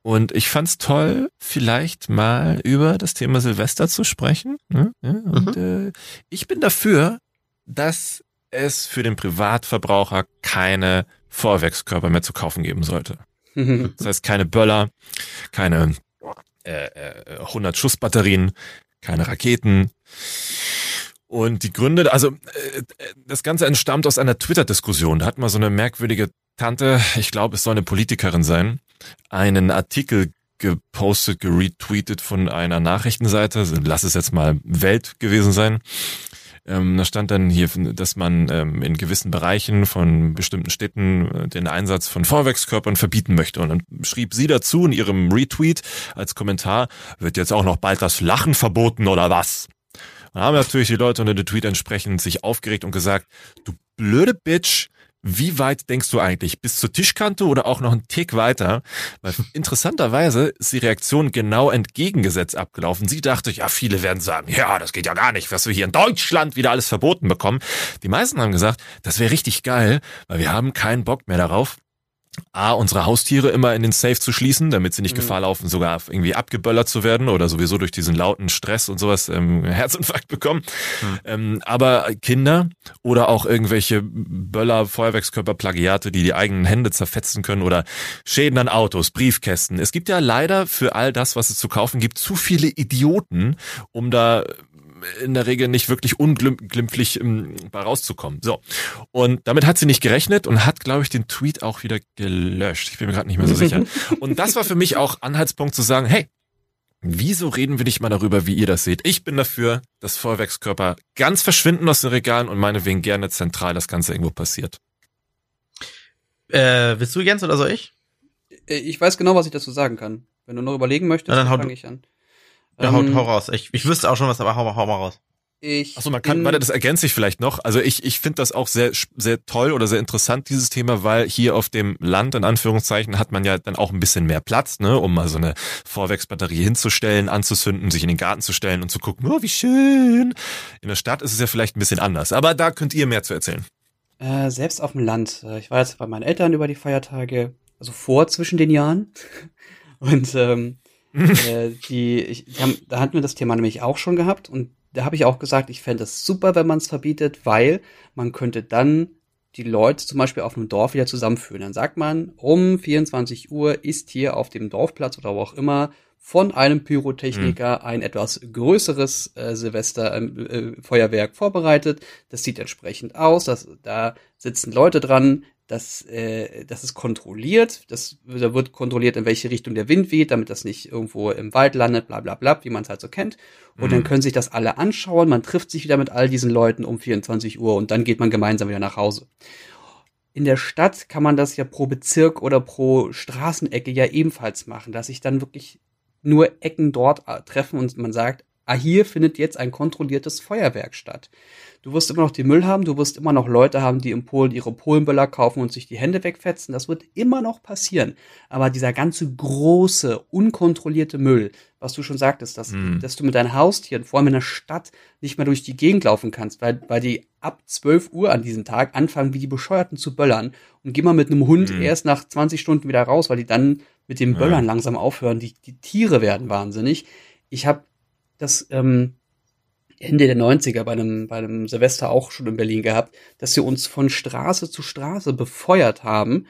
C: Und ich fand's toll, vielleicht mal über das Thema Silvester zu sprechen. Ne? Und mhm. äh, ich bin dafür, dass es für den Privatverbraucher keine Vorwerkskörper mehr zu kaufen geben sollte. (laughs) Das heißt, keine Böller, keine äh, 100 äh, Schussbatterien, keine Raketen. Und die Gründe, also äh, das Ganze entstammt aus einer Twitter-Diskussion. Da hat mal so eine merkwürdige Tante, ich glaube, es soll eine Politikerin sein, einen Artikel gepostet, geretweetet von einer Nachrichtenseite, also lass es jetzt mal Welt gewesen sein. Ähm, da stand dann hier, dass man ähm, in gewissen Bereichen von bestimmten Städten äh, den Einsatz von Vorwärtskörpern verbieten möchte. Und dann schrieb sie dazu in ihrem Retweet als Kommentar, wird jetzt auch noch bald das Lachen verboten oder was? Dann haben natürlich die Leute unter dem Tweet entsprechend sich aufgeregt und gesagt, du blöde Bitch, wie weit denkst du eigentlich? Bis zur Tischkante oder auch noch einen Tick weiter? Weil (laughs) interessanterweise ist die Reaktion genau entgegengesetzt abgelaufen. Sie dachte, ja, viele werden sagen, ja, das geht ja gar nicht, was wir hier in Deutschland wieder alles verboten bekommen. Die meisten haben gesagt, das wäre richtig geil, weil wir haben keinen Bock mehr darauf, A, unsere Haustiere immer in den Safe zu schließen, damit sie nicht mhm. Gefahr laufen, sogar irgendwie abgeböllert zu werden oder sowieso durch diesen lauten Stress und sowas ähm, (laughs) Herzinfarkt bekommen. Mhm. Ähm, aber Kinder oder auch irgendwelche Böller, Feuerwerkskörper, Plagiate, die die eigenen Hände zerfetzen können oder Schäden an Autos, Briefkästen. Es gibt ja leider für all das, was es zu kaufen gibt, zu viele Idioten, um da in der Regel nicht wirklich unglimpflich ähm, bei rauszukommen. So. Und damit hat sie nicht gerechnet und hat, glaube ich, den Tweet auch wieder gelöscht. Ich bin mir gerade nicht mehr so sicher. (laughs) Und das war für mich auch Anhaltspunkt zu sagen, hey, Wieso reden wir nicht mal darüber, wie ihr das seht? Ich bin dafür, dass Feuerwerkskörper ganz verschwinden aus den Regalen und meinetwegen gerne zentral das Ganze irgendwo passiert.
A: Äh, willst du Jens oder soll ich?
B: Äh, ich weiß genau, was ich dazu sagen kann. Wenn du noch überlegen möchtest,
A: dann, dann fange ich an. Ja, hau, ähm, hau raus. Ich, ich wüsste auch schon was, aber hau, hau mal raus.
C: Ich Achso, man kann, warte, das ergänze ich vielleicht noch. Also ich, ich finde das auch sehr, sehr toll oder sehr interessant, dieses Thema, weil hier auf dem Land, in Anführungszeichen, hat man ja dann auch ein bisschen mehr Platz, ne, um mal so eine Vorwärtsbatterie hinzustellen, anzusünden, sich in den Garten zu stellen und zu gucken, oh, wie schön. In der Stadt ist es ja vielleicht ein bisschen anders, aber da könnt ihr mehr zu erzählen.
B: Äh, selbst auf dem Land. Äh, ich war jetzt bei meinen Eltern über die Feiertage, also vor zwischen den Jahren. (laughs) Und ähm, äh, die, ich, die haben, da hatten wir das Thema nämlich auch schon gehabt und da habe ich auch gesagt, ich fände es super, wenn man es verbietet, weil man könnte dann die Leute zum Beispiel auf einem Dorf wieder zusammenführen. Dann sagt man, um 24 Uhr ist hier auf dem Dorfplatz oder wo auch immer von einem Pyrotechniker mhm. ein etwas größeres äh, Silvesterfeuerwerk äh, vorbereitet. Das sieht entsprechend aus. Das, da sitzen Leute dran, das, äh, das ist kontrolliert. Das da wird kontrolliert, in welche Richtung der Wind weht, damit das nicht irgendwo im Wald landet, bla bla bla, wie man es halt so kennt. Und mhm. dann können sich das alle anschauen. Man trifft sich wieder mit all diesen Leuten um 24 Uhr und dann geht man gemeinsam wieder nach Hause. In der Stadt kann man das ja pro Bezirk oder pro Straßenecke ja ebenfalls machen, dass sich dann wirklich nur Ecken dort äh, treffen und man sagt, ah, hier findet jetzt ein kontrolliertes Feuerwerk statt. Du wirst immer noch die Müll haben, du wirst immer noch Leute haben, die in Polen ihre Polenböller kaufen und sich die Hände wegfetzen. Das wird immer noch passieren. Aber dieser ganze große, unkontrollierte Müll, was du schon sagtest, dass, mm. dass du mit deinen Haustieren, vor allem in der Stadt, nicht mehr durch die Gegend laufen kannst, weil, weil die ab 12 Uhr an diesem Tag anfangen, wie die Bescheuerten zu böllern. Und geh mal mit einem Hund mm. erst nach 20 Stunden wieder raus, weil die dann mit dem Böllern ja. langsam aufhören. Die, die Tiere werden wahnsinnig. Ich habe das ähm, Ende der 90er bei einem, bei einem Silvester auch schon in Berlin gehabt, dass sie uns von Straße zu Straße befeuert haben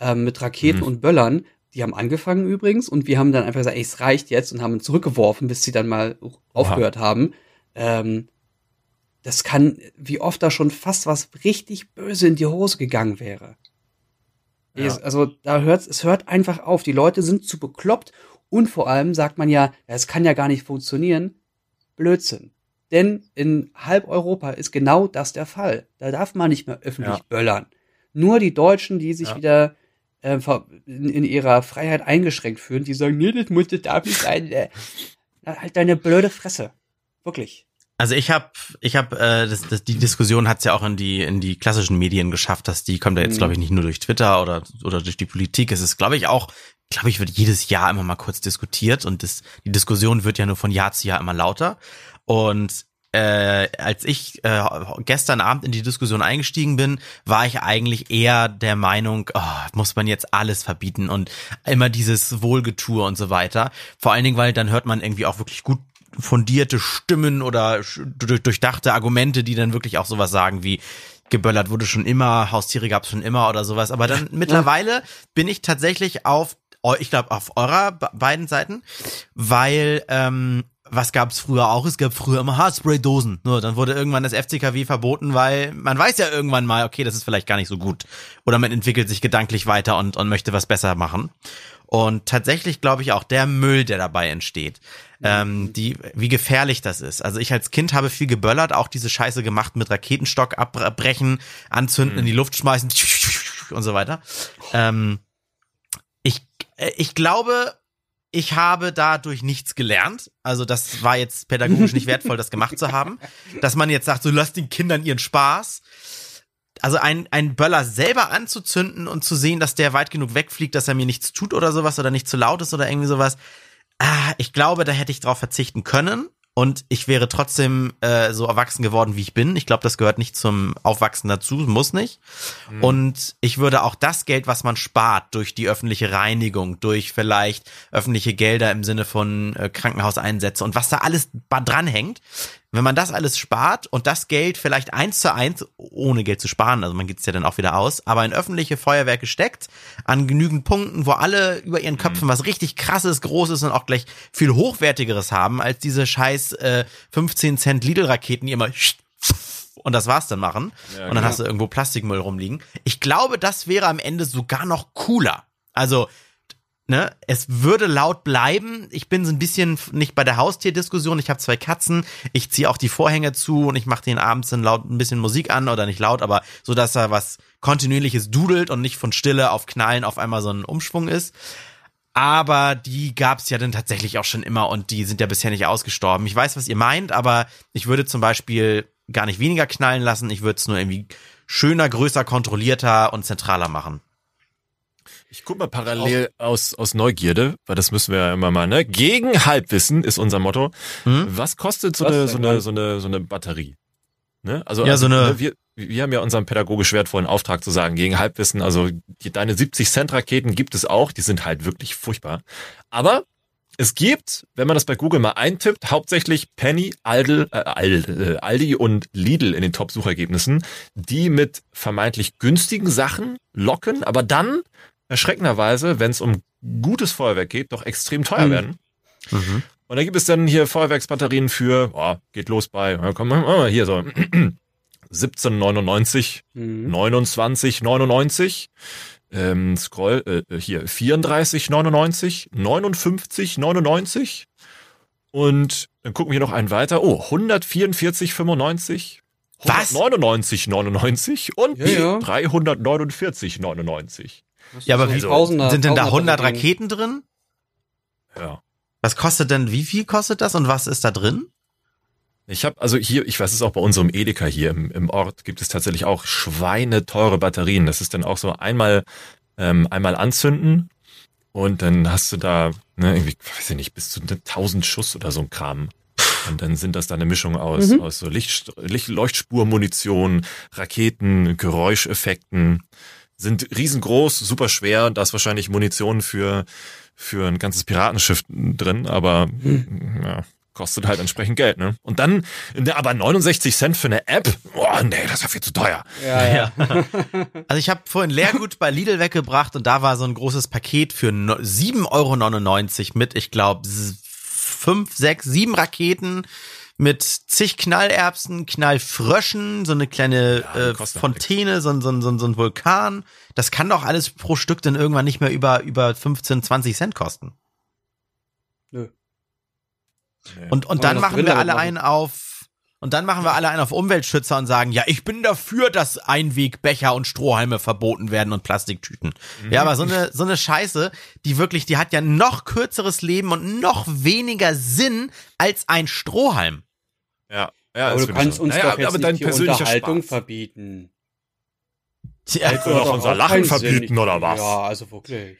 B: ähm, mit Raketen mhm. und Böllern. Die haben angefangen übrigens und wir haben dann einfach gesagt, ey, es reicht jetzt und haben zurückgeworfen, bis sie dann mal aufgehört Aha. haben. Ähm, das kann, wie oft da schon fast was richtig böse in die Hose gegangen wäre. Ja. Also da hört es hört einfach auf. Die Leute sind zu bekloppt und vor allem sagt man ja, es kann ja gar nicht funktionieren. Blödsinn. Denn in halb Europa ist genau das der Fall. Da darf man nicht mehr öffentlich ja. böllern. nur die Deutschen, die sich ja. wieder äh, in, in, ihrer Freiheit eingeschränkt fühlen, die sagen, nee, das muss das darf nicht sein. Äh, halt deine blöde Fresse. Wirklich.
A: Also ich habe, ich habe, äh, das, das, die Diskussion hat's ja auch in die in die klassischen Medien geschafft, dass die kommt ja jetzt, mhm. glaube ich, nicht nur durch Twitter oder oder durch die Politik. Es ist, glaube ich, auch, glaube ich, wird jedes Jahr immer mal kurz diskutiert und das, die Diskussion wird ja nur von Jahr zu Jahr immer lauter. Und äh, als ich äh, gestern Abend in die Diskussion eingestiegen bin, war ich eigentlich eher der Meinung, oh, muss man jetzt alles verbieten und immer dieses Wohlgetue und so weiter. Vor allen Dingen, weil dann hört man irgendwie auch wirklich gut fundierte Stimmen oder durchdachte Argumente, die dann wirklich auch sowas sagen wie geböllert wurde schon immer, Haustiere gab es schon immer oder sowas. Aber dann mittlerweile bin ich tatsächlich auf, ich glaube, auf eurer beiden Seiten, weil ähm, was gab es früher auch? Es gab früher immer Haarspray-Dosen. Nur dann wurde irgendwann das FCKW verboten, weil man weiß ja irgendwann mal, okay, das ist vielleicht gar nicht so gut. Oder man entwickelt sich gedanklich weiter und, und möchte was besser machen. Und tatsächlich glaube ich auch der Müll, der dabei entsteht, ähm, die, wie gefährlich das ist. Also ich als Kind habe viel geböllert, auch diese Scheiße gemacht mit Raketenstock abbrechen, anzünden, mhm. in die Luft schmeißen und so weiter. Ähm, ich, äh, ich glaube, ich habe dadurch nichts gelernt. Also das war jetzt pädagogisch nicht wertvoll, das gemacht zu haben. Dass man jetzt sagt, so lasst den Kindern ihren Spaß. Also ein, ein Böller selber anzuzünden und zu sehen, dass der weit genug wegfliegt, dass er mir nichts tut oder sowas oder nicht zu laut ist oder irgendwie sowas. Ah, ich glaube, da hätte ich drauf verzichten können und ich wäre trotzdem äh, so erwachsen geworden, wie ich bin. Ich glaube, das gehört nicht zum Aufwachsen dazu, muss nicht. Mhm. Und ich würde auch das Geld, was man spart durch die öffentliche Reinigung, durch vielleicht öffentliche Gelder im Sinne von äh, Krankenhauseinsätze und was da alles dranhängt, wenn man das alles spart und das Geld vielleicht eins zu eins, ohne Geld zu sparen, also man gibt es ja dann auch wieder aus, aber in öffentliche Feuerwerke steckt, an genügend Punkten, wo alle über ihren Köpfen mhm. was richtig krasses, großes und auch gleich viel hochwertigeres haben, als diese scheiß äh, 15 Cent Lidl-Raketen, die immer und das war's dann machen. Ja, und dann genau. hast du irgendwo Plastikmüll rumliegen. Ich glaube, das wäre am Ende sogar noch cooler. Also ne, es würde laut bleiben. Ich bin so ein bisschen nicht bei der Haustierdiskussion. Ich habe zwei Katzen. Ich ziehe auch die Vorhänge zu und ich mache den abends dann laut ein bisschen Musik an oder nicht laut, aber so, dass da was kontinuierliches dudelt und nicht von Stille auf Knallen auf einmal so ein Umschwung ist. Aber die gab's ja dann tatsächlich auch schon immer und die sind ja bisher nicht ausgestorben. Ich weiß, was ihr meint, aber ich würde zum Beispiel gar nicht weniger knallen lassen. Ich würde es nur irgendwie schöner, größer, kontrollierter und zentraler machen.
C: Ich guck mal parallel aus, aus Neugierde, weil das müssen wir ja immer mal, ne? Gegen Halbwissen ist unser Motto. Hm? Was kostet so eine, so eine, so eine, so eine Batterie? Ne? Also,
A: ja,
C: also,
A: so eine,
C: ne, wir, wir haben ja unseren pädagogisch wertvollen Auftrag zu sagen, gegen Halbwissen, also die, deine 70 Cent Raketen gibt es auch, die sind halt wirklich furchtbar. Aber es gibt, wenn man das bei Google mal eintippt, hauptsächlich Penny, Aldi, äh, Aldi und Lidl in den Top-Suchergebnissen, die mit vermeintlich günstigen Sachen locken, aber dann erschreckenderweise, wenn es um gutes Feuerwerk geht, doch extrem teuer mhm. werden. Mhm. Und da gibt es dann hier Feuerwerksbatterien für, oh, geht los bei, komm mal hier so (clears throat) 17,99, mhm. 29,99, ähm, Scroll, äh, äh hier 34,99, 59,99 und dann gucken wir noch einen weiter. Oh, 144,95. 199,99 und ja, ja. 349,99.
A: Ja, aber wie Tausender, sind denn da 100 Raketen drin?
C: Ja.
A: Was kostet denn, wie viel kostet das und was ist da drin?
C: Ich habe also hier, ich weiß es auch bei unserem Edeka hier im, im Ort gibt es tatsächlich auch schweineteure Batterien. Das ist dann auch so einmal ähm, einmal anzünden und dann hast du da ne, irgendwie, weiß ich nicht, bis zu 1000 Schuss oder so ein Kram. Und dann sind das da eine Mischung aus, mhm. aus so Licht, Licht, Leuchtspurmunition, Raketen, Geräuscheffekten sind riesengroß, super schwer. Da ist wahrscheinlich Munition für, für ein ganzes Piratenschiff drin, aber hm. ja, kostet halt entsprechend Geld, ne? Und dann, ne, aber 69 Cent für eine App? Boah, nee, das ist ja viel zu teuer.
A: Ja, ja. (laughs) also ich habe vorhin Leergut bei Lidl weggebracht und da war so ein großes Paket für 7,99 Euro mit, ich glaube, fünf, sechs, sieben Raketen mit zig Knallerbsen, Knallfröschen, so eine kleine ja, äh, Fontäne, so, so, so, so ein Vulkan. Das kann doch alles pro Stück dann irgendwann nicht mehr über, über 15, 20 Cent kosten. Nö. Nee. Und, und dann machen wir alle einen auf Und dann machen wir alle einen auf Umweltschützer und sagen, ja, ich bin dafür, dass Einwegbecher und Strohhalme verboten werden und Plastiktüten. Mhm. Ja, aber so eine, so eine Scheiße, die wirklich, die hat ja noch kürzeres Leben und noch weniger Sinn als ein Strohhalm.
C: Ja, ja.
B: Aber du kannst uns naja, doch jetzt aber nicht die Unterhaltung Spaß. verbieten.
C: Ja, Willst du doch unser Lachen verbieten Sinn. oder was?
B: Ja, also wirklich.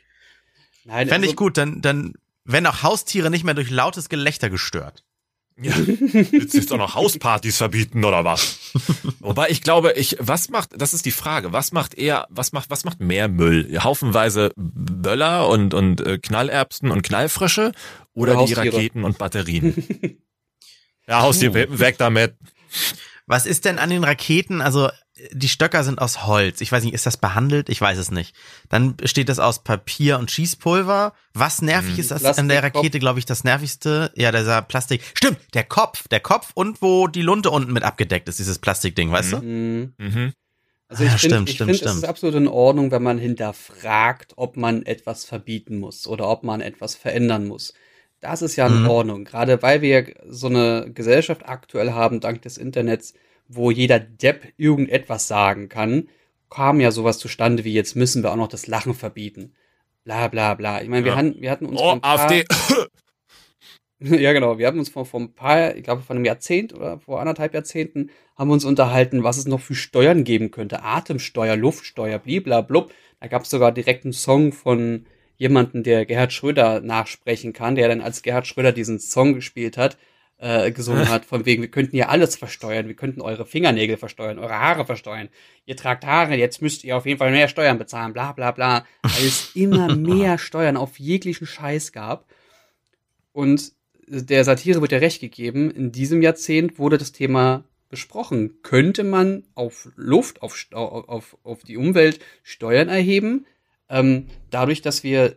A: Nein, Fände also, ich gut, dann, dann werden auch Haustiere nicht mehr durch lautes Gelächter gestört.
C: Ja, willst du jetzt auch noch Hauspartys verbieten oder was? (laughs) Wobei ich glaube, ich, was macht, das ist die Frage, was macht eher, was macht, was macht mehr Müll? Haufenweise Böller und, und äh, Knallerbsen und Knallfrösche oder, oder die Raketen und Batterien? (laughs) ja, Haustier, weg damit.
A: Was ist denn an den Raketen? Also die Stöcker sind aus Holz. Ich weiß nicht, ist das behandelt? Ich weiß es nicht. Dann besteht das aus Papier und Schießpulver. Was nervig mhm. ist das an der Rakete, glaube ich, das nervigste? Ja, dieser Plastik. Stimmt, der Kopf. Der Kopf und wo die Lunte unten mit abgedeckt ist, dieses Plastikding, weißt du? Mhm.
B: Mhm. Also ich ja, finde, ich finde, es ist absolut in Ordnung, wenn man hinterfragt, ob man etwas verbieten muss oder ob man etwas verändern muss. Das ist ja in mhm. Ordnung. Gerade weil wir so eine Gesellschaft aktuell haben, dank des Internets, wo jeder Depp irgendetwas sagen kann, kam ja sowas zustande wie jetzt müssen wir auch noch das Lachen verbieten. Bla bla bla. Ich meine, wir, ja. hatten, wir hatten uns.
C: Oh, AfD. (laughs)
B: ja, genau. Wir haben uns vor, vor ein paar, ich glaube, vor einem Jahrzehnt oder vor anderthalb Jahrzehnten haben wir uns unterhalten, was es noch für Steuern geben könnte. Atemsteuer, Luftsteuer, bliblablub. Da gab es sogar direkt einen Song von jemanden, der Gerhard Schröder nachsprechen kann, der dann als Gerhard Schröder diesen Song gespielt hat, äh, gesungen (laughs) hat, von wegen, wir könnten ja alles versteuern, wir könnten eure Fingernägel versteuern, eure Haare versteuern. Ihr tragt Haare, jetzt müsst ihr auf jeden Fall mehr Steuern bezahlen, bla bla bla. Weil es (laughs) immer mehr Steuern auf jeglichen Scheiß gab. Und der Satire wird ja recht gegeben, in diesem Jahrzehnt wurde das Thema besprochen. Könnte man auf Luft, auf, auf, auf die Umwelt Steuern erheben? Ähm, dadurch, dass wir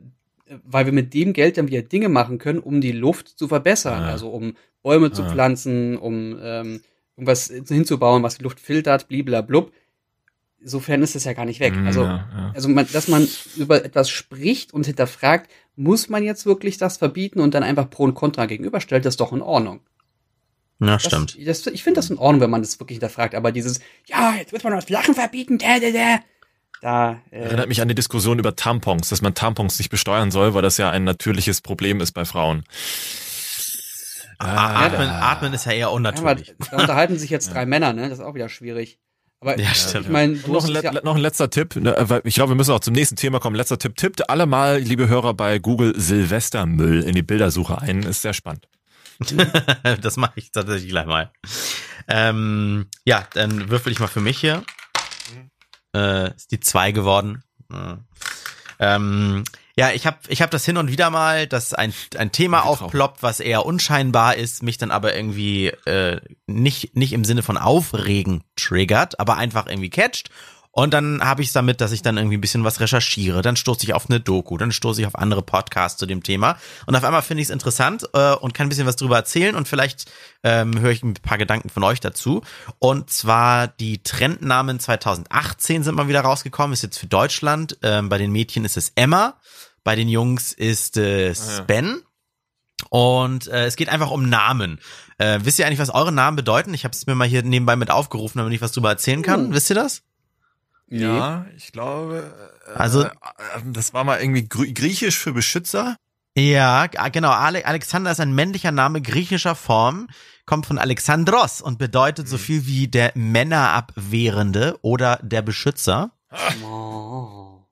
B: weil wir mit dem Geld dann wieder Dinge machen können, um die Luft zu verbessern. Ah. Also um Bäume ah. zu pflanzen, um ähm, irgendwas hinzubauen, was die Luft filtert, bliblablub. Insofern ist das ja gar nicht weg. Mm, also, ja, ja. also man, dass man über etwas spricht und hinterfragt, muss man jetzt wirklich das verbieten und dann einfach Pro und Contra gegenüberstellt, das ist doch in Ordnung.
A: Ja, das, stimmt.
B: Das, ich finde das in Ordnung, wenn man das wirklich hinterfragt, aber dieses, ja, jetzt wird man das Lachen verbieten, da, da, da. Da,
C: äh, Erinnert mich an die Diskussion über Tampons, dass man Tampons nicht besteuern soll, weil das ja ein natürliches Problem ist bei Frauen.
A: Ah, atmen, atmen ist ja eher unnatürlich.
B: Ja, da unterhalten sich jetzt (laughs) drei Männer, ne? Das ist auch wieder schwierig. Aber
A: ja,
B: ich meine,
C: noch, ein, ja noch ein letzter Tipp, ne, ich glaube, wir müssen auch zum nächsten Thema kommen. Letzter Tipp, tippt alle mal, liebe Hörer, bei Google Silvestermüll in die Bildersuche ein. Ist sehr spannend. (laughs)
A: das mache ich tatsächlich gleich mal. Ähm, ja, dann würfel ich mal für mich hier. Äh, ist die zwei geworden. Ja. Ähm, ja, ich habe ich hab das hin und wieder mal, dass ein, ein Thema aufploppt, was eher unscheinbar ist, mich dann aber irgendwie äh, nicht, nicht im Sinne von aufregen triggert, aber einfach irgendwie catcht. Und dann habe ich es damit, dass ich dann irgendwie ein bisschen was recherchiere. Dann stoße ich auf eine Doku, dann stoße ich auf andere Podcasts zu dem Thema. Und auf einmal finde ich es interessant äh, und kann ein bisschen was drüber erzählen und vielleicht ähm, höre ich ein paar Gedanken von euch dazu. Und zwar die Trendnamen 2018 sind mal wieder rausgekommen, ist jetzt für Deutschland. Ähm, bei den Mädchen ist es Emma, bei den Jungs ist es ah, Ben. Und äh, es geht einfach um Namen. Äh, wisst ihr eigentlich, was eure Namen bedeuten? Ich habe es mir mal hier nebenbei mit aufgerufen, damit ich was drüber erzählen kann. Uh. Wisst ihr das?
C: Ja, ich glaube, äh, also äh, das war mal irgendwie griechisch für Beschützer.
A: Ja, genau. Ale Alexander ist ein männlicher Name griechischer Form, kommt von Alexandros und bedeutet mhm. so viel wie der Männerabwehrende oder der Beschützer. Oh.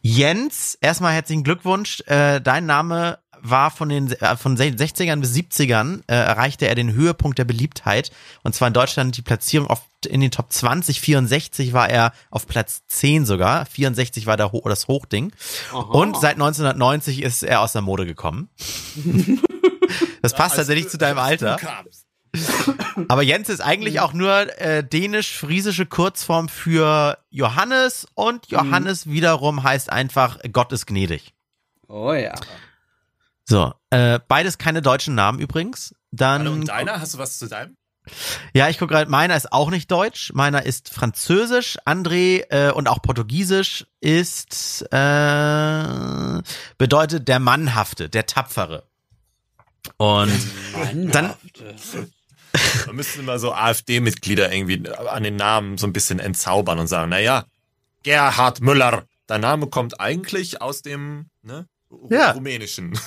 A: Jens, erstmal herzlichen Glückwunsch. Äh, dein Name war von den äh, von 60ern bis 70ern äh, erreichte er den Höhepunkt der Beliebtheit und zwar in Deutschland die Platzierung auf in den Top 20 64 war er auf Platz 10 sogar 64 war der, das Hochding Aha. und seit 1990 ist er aus der Mode gekommen (laughs) das passt ja, tatsächlich zu deinem Alter (laughs) aber Jens ist eigentlich mhm. auch nur äh, dänisch-friesische Kurzform für Johannes und Johannes mhm. wiederum heißt einfach Gott ist gnädig.
B: Oh ja.
A: So, äh, beides keine deutschen Namen übrigens. Dann
C: Hallo, und deiner? Hast du was zu deinem?
A: Ja, ich gucke gerade, meiner ist auch nicht deutsch, meiner ist französisch, André äh, und auch portugiesisch ist äh, bedeutet der Mannhafte, der Tapfere. Und dann
C: Man müsste immer so AfD-Mitglieder irgendwie an den Namen so ein bisschen entzaubern und sagen, naja, Gerhard Müller, dein Name kommt eigentlich aus dem, ne?
A: Ja.
C: Rumänischen.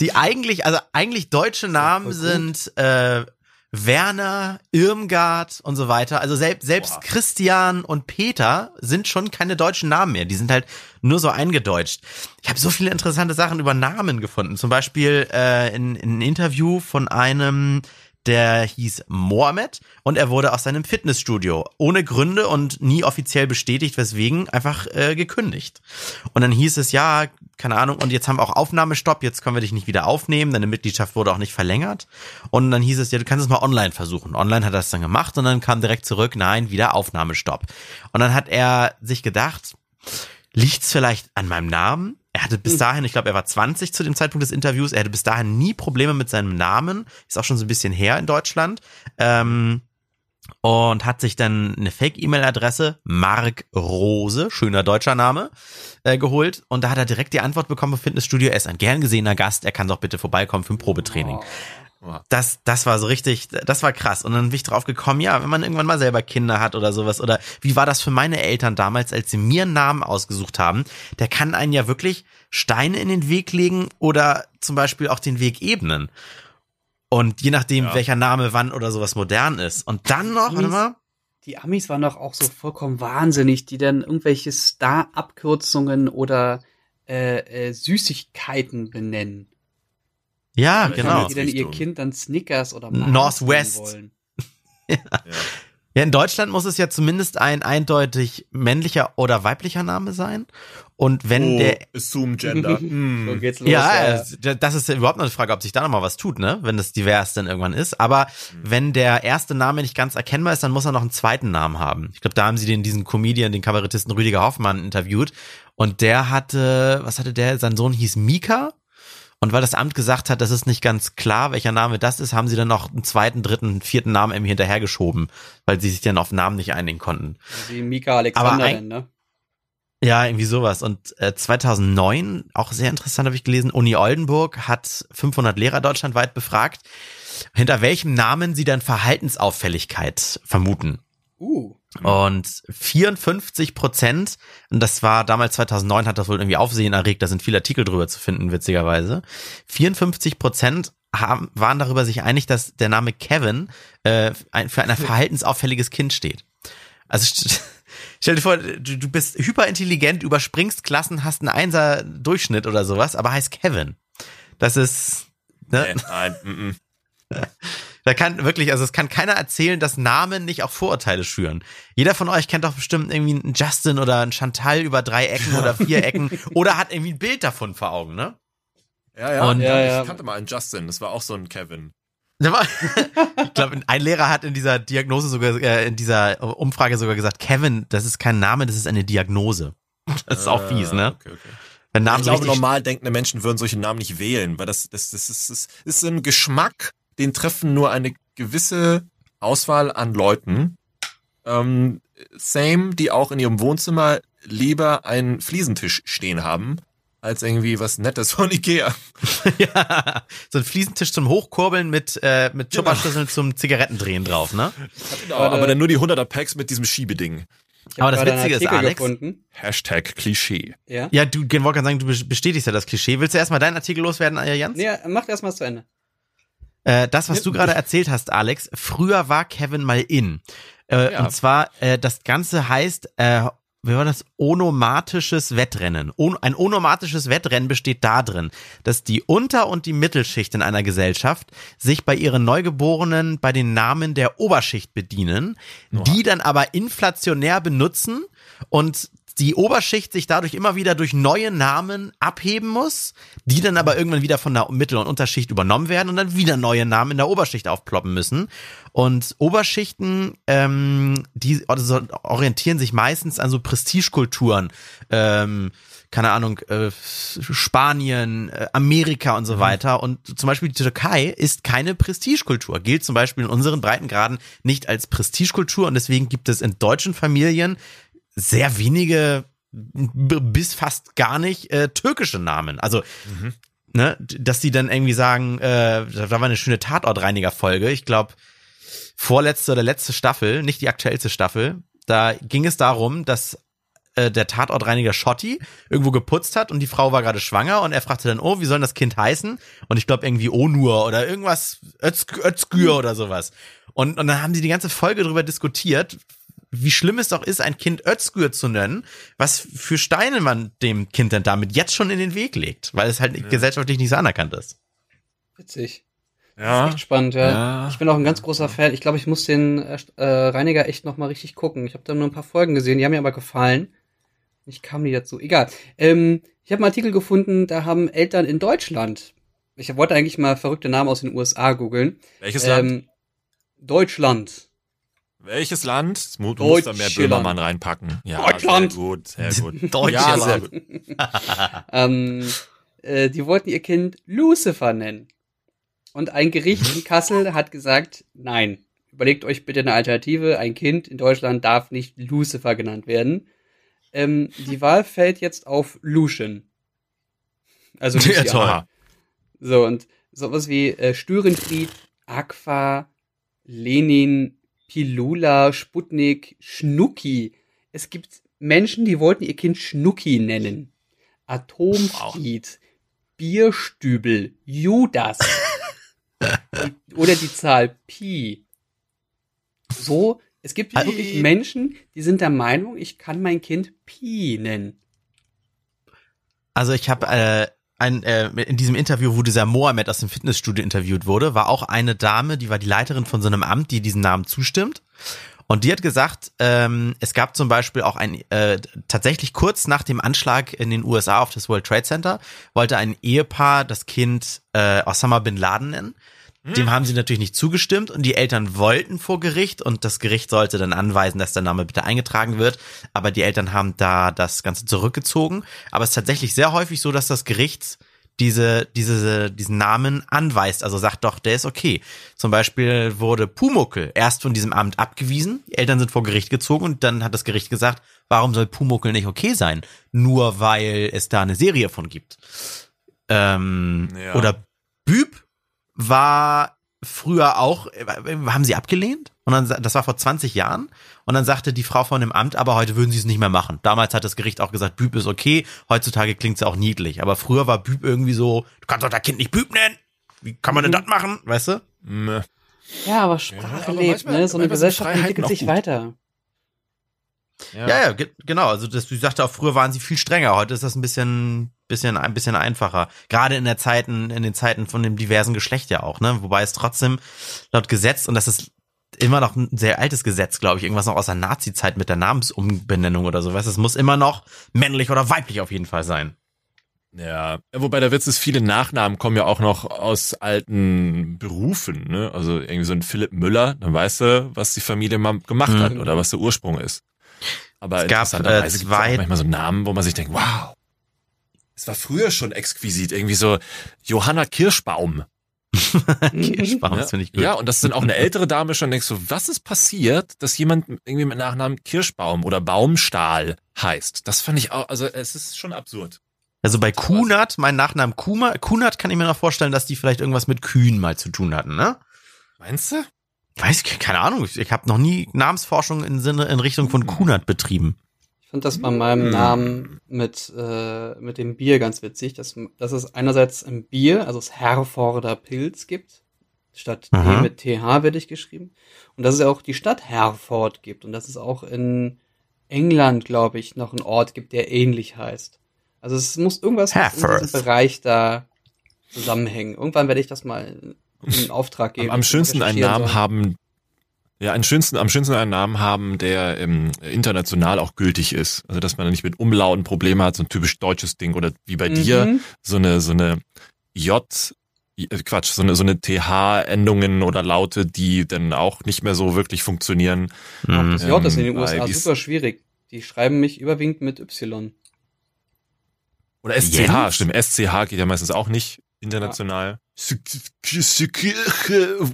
A: Die eigentlich, also eigentlich deutsche Namen sind äh, Werner, Irmgard und so weiter. Also selbst, selbst Boah. Christian und Peter sind schon keine deutschen Namen mehr. Die sind halt nur so eingedeutscht. Ich habe so viele interessante Sachen über Namen gefunden. Zum Beispiel äh, in, in ein Interview von einem der hieß Mohammed und er wurde aus seinem Fitnessstudio ohne Gründe und nie offiziell bestätigt, weswegen einfach äh, gekündigt. Und dann hieß es ja, keine Ahnung, und jetzt haben wir auch Aufnahmestopp, jetzt können wir dich nicht wieder aufnehmen, deine Mitgliedschaft wurde auch nicht verlängert. Und dann hieß es ja, du kannst es mal online versuchen. Online hat er es dann gemacht und dann kam direkt zurück, nein, wieder Aufnahmestopp. Und dann hat er sich gedacht, liegt's vielleicht an meinem Namen? Er hatte bis hm. dahin, ich glaube, er war 20 zu dem Zeitpunkt des Interviews, er hatte bis dahin nie Probleme mit seinem Namen, ist auch schon so ein bisschen her in Deutschland. Ähm, und hat sich dann eine Fake-E-Mail-Adresse, Mark Rose, schöner deutscher Name, äh, geholt. Und da hat er direkt die Antwort bekommen Fitnessstudio, ist ein gern gesehener Gast, er kann doch bitte vorbeikommen für ein Probetraining. Das, das war so richtig, das war krass. Und dann bin ich drauf gekommen, ja, wenn man irgendwann mal selber Kinder hat oder sowas, oder wie war das für meine Eltern damals, als sie mir einen Namen ausgesucht haben, der kann einen ja wirklich Steine in den Weg legen oder zum Beispiel auch den Weg ebnen. Und je nachdem, ja. welcher Name wann oder sowas modern ist. Und dann noch, warte mal.
B: Die Amis waren doch auch so vollkommen wahnsinnig, die dann irgendwelche Star-Abkürzungen oder äh, äh, Süßigkeiten benennen.
A: Ja, genau.
B: Die dann ihr Kind dann Snickers oder
A: Mars Northwest wollen. (laughs) ja. ja. ja, in Deutschland muss es ja zumindest ein eindeutig männlicher oder weiblicher Name sein. Und wenn oh, der
C: Assume Gender. (laughs)
A: hm. so geht's los, ja, ja, das ist ja überhaupt noch die Frage, ob sich da noch mal was tut, ne? Wenn das divers dann irgendwann ist. Aber hm. wenn der erste Name nicht ganz erkennbar ist, dann muss er noch einen zweiten Namen haben. Ich glaube, da haben sie den diesen Comedian, den Kabarettisten Rüdiger Hoffmann interviewt und der hatte, was hatte der? Sein Sohn hieß Mika und weil das Amt gesagt hat, das ist nicht ganz klar, welcher Name das ist, haben sie dann noch einen zweiten, dritten, vierten Namen irgendwie hinterhergeschoben, weil sie sich dann auf Namen nicht einigen konnten.
B: Wie Mika Alexander, ein, ne?
A: Ja, irgendwie sowas. Und äh, 2009, auch sehr interessant, habe ich gelesen, Uni Oldenburg hat 500 Lehrer deutschlandweit befragt, hinter welchem Namen sie dann Verhaltensauffälligkeit vermuten.
B: Uh.
A: Und 54 Prozent, und das war damals 2009, hat das wohl irgendwie Aufsehen erregt, da sind viele Artikel drüber zu finden, witzigerweise. 54 Prozent haben, waren darüber sich einig, dass der Name Kevin äh, für ein (laughs) verhaltensauffälliges Kind steht. Also stell dir vor, du, du bist hyperintelligent, überspringst Klassen, hast einen Einser Durchschnitt oder sowas, aber heißt Kevin. Das ist ne? Nein, nein, mm, mm. (laughs) Da kann wirklich, also es kann keiner erzählen, dass Namen nicht auch Vorurteile schüren. Jeder von euch kennt doch bestimmt irgendwie einen Justin oder einen Chantal über drei Ecken oder (laughs) vier Ecken oder hat irgendwie ein Bild davon vor Augen, ne?
C: Ja, ja. Und, ja, ja. Ich kannte mal einen Justin, das war auch so ein Kevin. (laughs)
A: ich glaube, ein Lehrer hat in dieser Diagnose sogar, äh, in dieser Umfrage sogar gesagt, Kevin, das ist kein Name, das ist eine Diagnose. (laughs) Das ist auch fies, ne? Okay, okay.
C: Wenn Namen ich glaube, normal denkende Menschen würden solche Namen nicht wählen, weil das, das, das, ist, das ist ein Geschmack den treffen nur eine gewisse Auswahl an Leuten. Ähm, same, die auch in ihrem Wohnzimmer lieber einen Fliesentisch stehen haben, als irgendwie was Nettes von Ikea. (laughs)
A: ja, so ein Fliesentisch zum Hochkurbeln mit, äh, mit. Chopperschlüsseln genau. zum Zizigarettendrehen drauf, ne?
C: Genau, aber dann nur die 100er Packs mit diesem Schiebeding.
A: Aber das Witzige ist, Alex. Gefunden.
C: Hashtag Klischee.
A: Ja, ja du wollte sagen, du bestätigst ja das Klischee. Willst du erstmal deinen Artikel loswerden, Jans?
B: Nee, mach erstmal zu Ende.
A: Äh, das, was du gerade erzählt hast, Alex, früher war Kevin mal in. Äh, ja. Und zwar, äh, das Ganze heißt, äh, wie war das? Onomatisches Wettrennen. ein onomatisches Wettrennen besteht darin, dass die Unter- und die Mittelschicht in einer Gesellschaft sich bei ihren Neugeborenen bei den Namen der Oberschicht bedienen, Oha. die dann aber inflationär benutzen und die Oberschicht sich dadurch immer wieder durch neue Namen abheben muss, die dann aber irgendwann wieder von der Mittel- und Unterschicht übernommen werden und dann wieder neue Namen in der Oberschicht aufploppen müssen. Und Oberschichten, ähm, die also orientieren sich meistens an so Prestigekulturen, ähm, keine Ahnung, äh, Spanien, äh, Amerika und so mhm. weiter. Und zum Beispiel die Türkei ist keine Prestigekultur, gilt zum Beispiel in unseren Breitengraden nicht als Prestigekultur und deswegen gibt es in deutschen Familien sehr wenige bis fast gar nicht äh, türkische Namen. Also mhm. ne, dass die dann irgendwie sagen, äh, da war eine schöne Tatortreiniger-Folge. Ich glaube, vorletzte oder letzte Staffel, nicht die aktuellste Staffel. Da ging es darum, dass äh, der Tatortreiniger Schotti irgendwo geputzt hat und die Frau war gerade schwanger und er fragte dann, oh, wie soll das Kind heißen? Und ich glaube irgendwie Onur oder irgendwas, Özgür oder sowas. Und, und dann haben sie die ganze Folge darüber diskutiert, wie schlimm es doch ist, ein Kind Özgür zu nennen, was für Steine man dem Kind denn damit jetzt schon in den Weg legt, weil es halt ja. gesellschaftlich nicht so anerkannt ist.
B: Witzig. Ja. Das ist echt spannend, ja. ja. Ich bin auch ein ganz großer Fan. Ich glaube, ich muss den äh, Reiniger echt noch mal richtig gucken. Ich habe da nur ein paar Folgen gesehen, die haben mir aber gefallen. Ich kam nie dazu. Egal. Ähm, ich habe einen Artikel gefunden, da haben Eltern in Deutschland. Ich wollte eigentlich mal verrückte Namen aus den USA googeln.
C: Welches ähm, Land?
B: Deutschland.
C: Welches Land? Du musst da mehr Böhmermann reinpacken.
B: Ja, Deutschland.
C: Sehr gut, sehr (laughs) gut.
A: Deutschland. Ja, sehr
B: gut. (laughs) ähm, äh, die wollten ihr Kind Lucifer nennen. Und ein Gericht in Kassel hat gesagt, nein, überlegt euch bitte eine Alternative. Ein Kind in Deutschland darf nicht Lucifer genannt werden. Ähm, die Wahl fällt jetzt auf Lucian. Also Lucia. (laughs) Ja, so, und sowas wie äh, Störenfried, Aqua, Lenin, Pilula, Sputnik, Schnucki. Es gibt Menschen, die wollten ihr Kind Schnucki nennen. Atomfried. Bierstübel, Judas. (laughs) oder die Zahl Pi. So es gibt wirklich Menschen, die sind der Meinung, ich kann mein Kind Pi nennen.
A: Also ich habe äh, ein, äh, in diesem Interview, wo dieser Mohammed aus dem Fitnessstudio interviewt wurde, war auch eine Dame, die war die Leiterin von so einem Amt, die diesen Namen zustimmt. Und die hat gesagt, ähm, es gab zum Beispiel auch ein, äh, tatsächlich kurz nach dem Anschlag in den USA auf das World Trade Center, wollte ein Ehepaar das Kind äh, Osama Bin Laden nennen. Dem hm. haben sie natürlich nicht zugestimmt und die Eltern wollten vor Gericht und das Gericht sollte dann anweisen, dass der Name bitte eingetragen wird. Aber die Eltern haben da das Ganze zurückgezogen. Aber es ist tatsächlich sehr häufig so, dass das Gericht diese, diese, diesen Namen anweist, also sagt doch, der ist okay. Zum Beispiel wurde Pumuckel erst von diesem Amt abgewiesen, die Eltern sind vor Gericht gezogen und dann hat das Gericht gesagt, warum soll Pumuckel nicht okay sein? Nur weil es da eine Serie von gibt. Ähm, ja. Oder Büb war früher auch, haben sie abgelehnt? Und dann, das war vor 20 Jahren. Und dann sagte die Frau von dem Amt, aber heute würden sie es nicht mehr machen. Damals hat das Gericht auch gesagt, Büb ist okay. Heutzutage klingt es auch niedlich. Aber früher war Büb irgendwie so, du kannst doch dein Kind nicht Büb nennen. Wie kann man denn mhm. das machen? Weißt du?
B: Mh. Ja, aber Sprache ja, lebt, ne? So eine Gesellschaft entwickelt sich gut. weiter.
A: Ja, ja, ja genau. Also das, du sagte auch, früher waren sie viel strenger. Heute ist das ein bisschen, bisschen, ein bisschen einfacher. Gerade in der Zeiten, in den Zeiten von dem diversen Geschlecht ja auch, ne? Wobei es trotzdem laut Gesetz, und das ist immer noch ein sehr altes Gesetz, glaube ich, irgendwas noch aus der Nazi-Zeit mit der Namensumbenennung oder sowas. Es muss immer noch männlich oder weiblich auf jeden Fall sein.
C: Ja, wobei der Witz ist, viele Nachnamen kommen ja auch noch aus alten Berufen, ne? Also irgendwie so ein Philipp Müller, dann weißt du, was die Familie mal gemacht mhm. hat oder was der Ursprung ist. Aber es gab äh, zwei manchmal so Namen, wo man sich denkt, wow. Es war früher schon exquisit, irgendwie so Johanna Kirschbaum. (laughs)
A: Kirschbaum, das finde ich gut.
C: Ja, und das sind auch eine ältere Dame schon, denkst du, was ist passiert, dass jemand irgendwie mit Nachnamen Kirschbaum oder Baumstahl heißt? Das fand ich auch, also es ist schon absurd.
A: Also bei Kunert, mein Nachnamen Kuma, Kunert kann ich mir noch vorstellen, dass die vielleicht irgendwas mit Kühen mal zu tun hatten, ne?
C: Meinst du?
A: Weiß ich, keine Ahnung. Ich, ich habe noch nie Namensforschung in Sinne in Richtung von Kunert betrieben.
B: Ich finde das bei meinem hm. Namen mit, äh, mit dem Bier ganz witzig, dass, dass es einerseits ein Bier, also das Herforder Pilz gibt, statt Aha. T mit TH werde ich geschrieben. Und dass es auch die Stadt Herford gibt und dass es auch in England, glaube ich, noch einen Ort gibt, der ähnlich heißt. Also es muss irgendwas in diesem Bereich da zusammenhängen. Irgendwann werde ich das mal in Auftrag geben.
C: Am, am schönsten einen Namen haben, ja, am schönsten, am schönsten einen Namen haben, der ähm, international auch gültig ist. Also dass man nicht mit Umlauten Probleme hat, so ein typisch deutsches Ding oder wie bei mhm. dir so eine so eine J äh, Quatsch, so eine so eine TH-Endungen oder Laute, die dann auch nicht mehr so wirklich funktionieren.
B: Mhm. Das J ist in den ähm, USA super schwierig. Die schreiben mich überwiegend mit Y.
C: Oder SCH, Jens? stimmt. SCH geht ja meistens auch nicht international.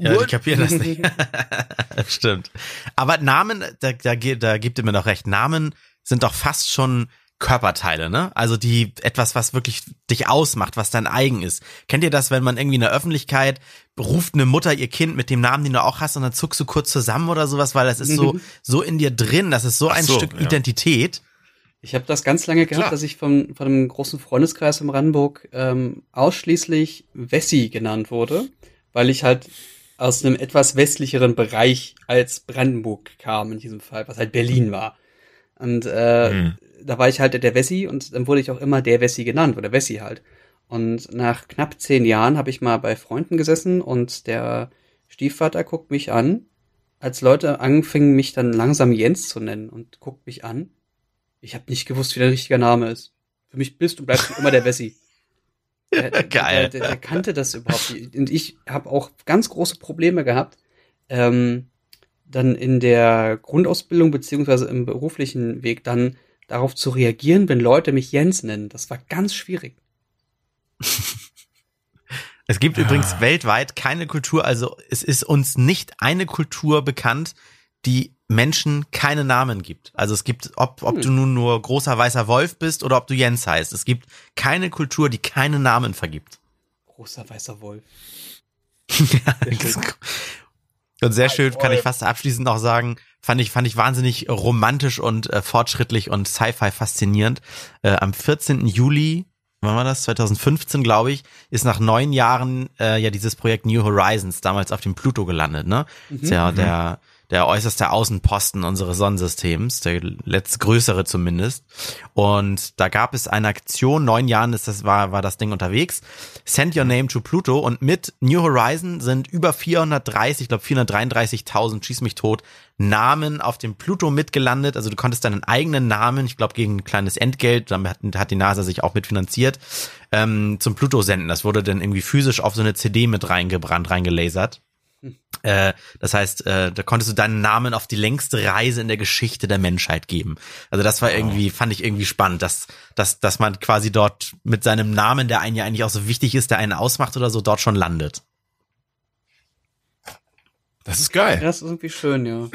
C: Ja.
A: Die kapieren das nicht. (laughs) (laughs) stimmt. Aber Namen, da, da, da gibt ihr mir noch recht, Namen sind doch fast schon Körperteile, ne? Also die etwas, was wirklich dich ausmacht, was dein eigen ist. Kennt ihr das, wenn man irgendwie in der Öffentlichkeit ruft eine Mutter ihr Kind mit dem Namen, den du auch hast, und dann zuckst du kurz zusammen oder sowas, weil das ist so (laughs) so in dir drin, das ist so Ach ein so, Stück ja. Identität.
B: Ich habe das ganz lange gehabt, Klar. dass ich von, von einem großen Freundeskreis in Brandenburg ähm, ausschließlich Wessi genannt wurde, weil ich halt aus einem etwas westlicheren Bereich als Brandenburg kam in diesem Fall, was halt Berlin war. Und äh, mhm. da war ich halt der Wessi und dann wurde ich auch immer der Wessi genannt oder Wessi halt. Und nach knapp zehn Jahren habe ich mal bei Freunden gesessen und der Stiefvater guckt mich an, als Leute anfingen, mich dann langsam Jens zu nennen und guckt mich an ich habe nicht gewusst, wie der richtige Name ist. Für mich bist du bleibst immer der Wessi. (laughs) Der, Geil. Der, der, der, kannte das überhaupt nicht. Und ich habe auch ganz große Probleme gehabt, ähm, dann in der Grundausbildung beziehungsweise im beruflichen Weg dann darauf zu reagieren, wenn Leute mich Jens nennen. Das war ganz schwierig. (laughs)
A: Es gibt ah. übrigens weltweit keine Kultur, also es ist uns nicht eine Kultur bekannt, die Menschen keine Namen gibt. Also es gibt, ob, ob hm. du nun nur großer weißer Wolf bist oder ob du Jens heißt. Es gibt keine Kultur, die keine Namen vergibt.
B: Großer weißer Wolf. (laughs) (laughs)
A: und sehr schön, kann ich fast abschließend noch sagen, fand ich, fand ich wahnsinnig romantisch und äh, fortschrittlich und Sci-Fi faszinierend. Äh, am 14. Juli wann war das? 2015, glaube ich, ist nach neun Jahren äh, ja dieses Projekt New Horizons damals auf dem Pluto gelandet, ne? Mhm. Ist ja der der äußerste Außenposten unseres Sonnensystems, der letztgrößere zumindest. Und da gab es eine Aktion, neun Jahren ist das, war, war das Ding unterwegs. Send Your Name to Pluto und mit New Horizon sind über 430, ich glaube 433.000, schieß mich tot, Namen auf dem Pluto mitgelandet. Also du konntest deinen eigenen Namen, ich glaube gegen ein kleines Entgelt, damit hat, hat die NASA sich auch mitfinanziert, ähm, zum Pluto senden. Das wurde dann irgendwie physisch auf so eine CD mit reingebrannt, reingelasert. Äh, das heißt, äh, da konntest du deinen Namen auf die längste Reise in der Geschichte der Menschheit geben. Also das war irgendwie, fand ich irgendwie spannend, dass, dass, dass man quasi dort mit seinem Namen, der einen ja eigentlich auch so wichtig ist, der einen ausmacht oder so, dort schon landet.
C: Das ist geil.
B: Das ist irgendwie schön, ja.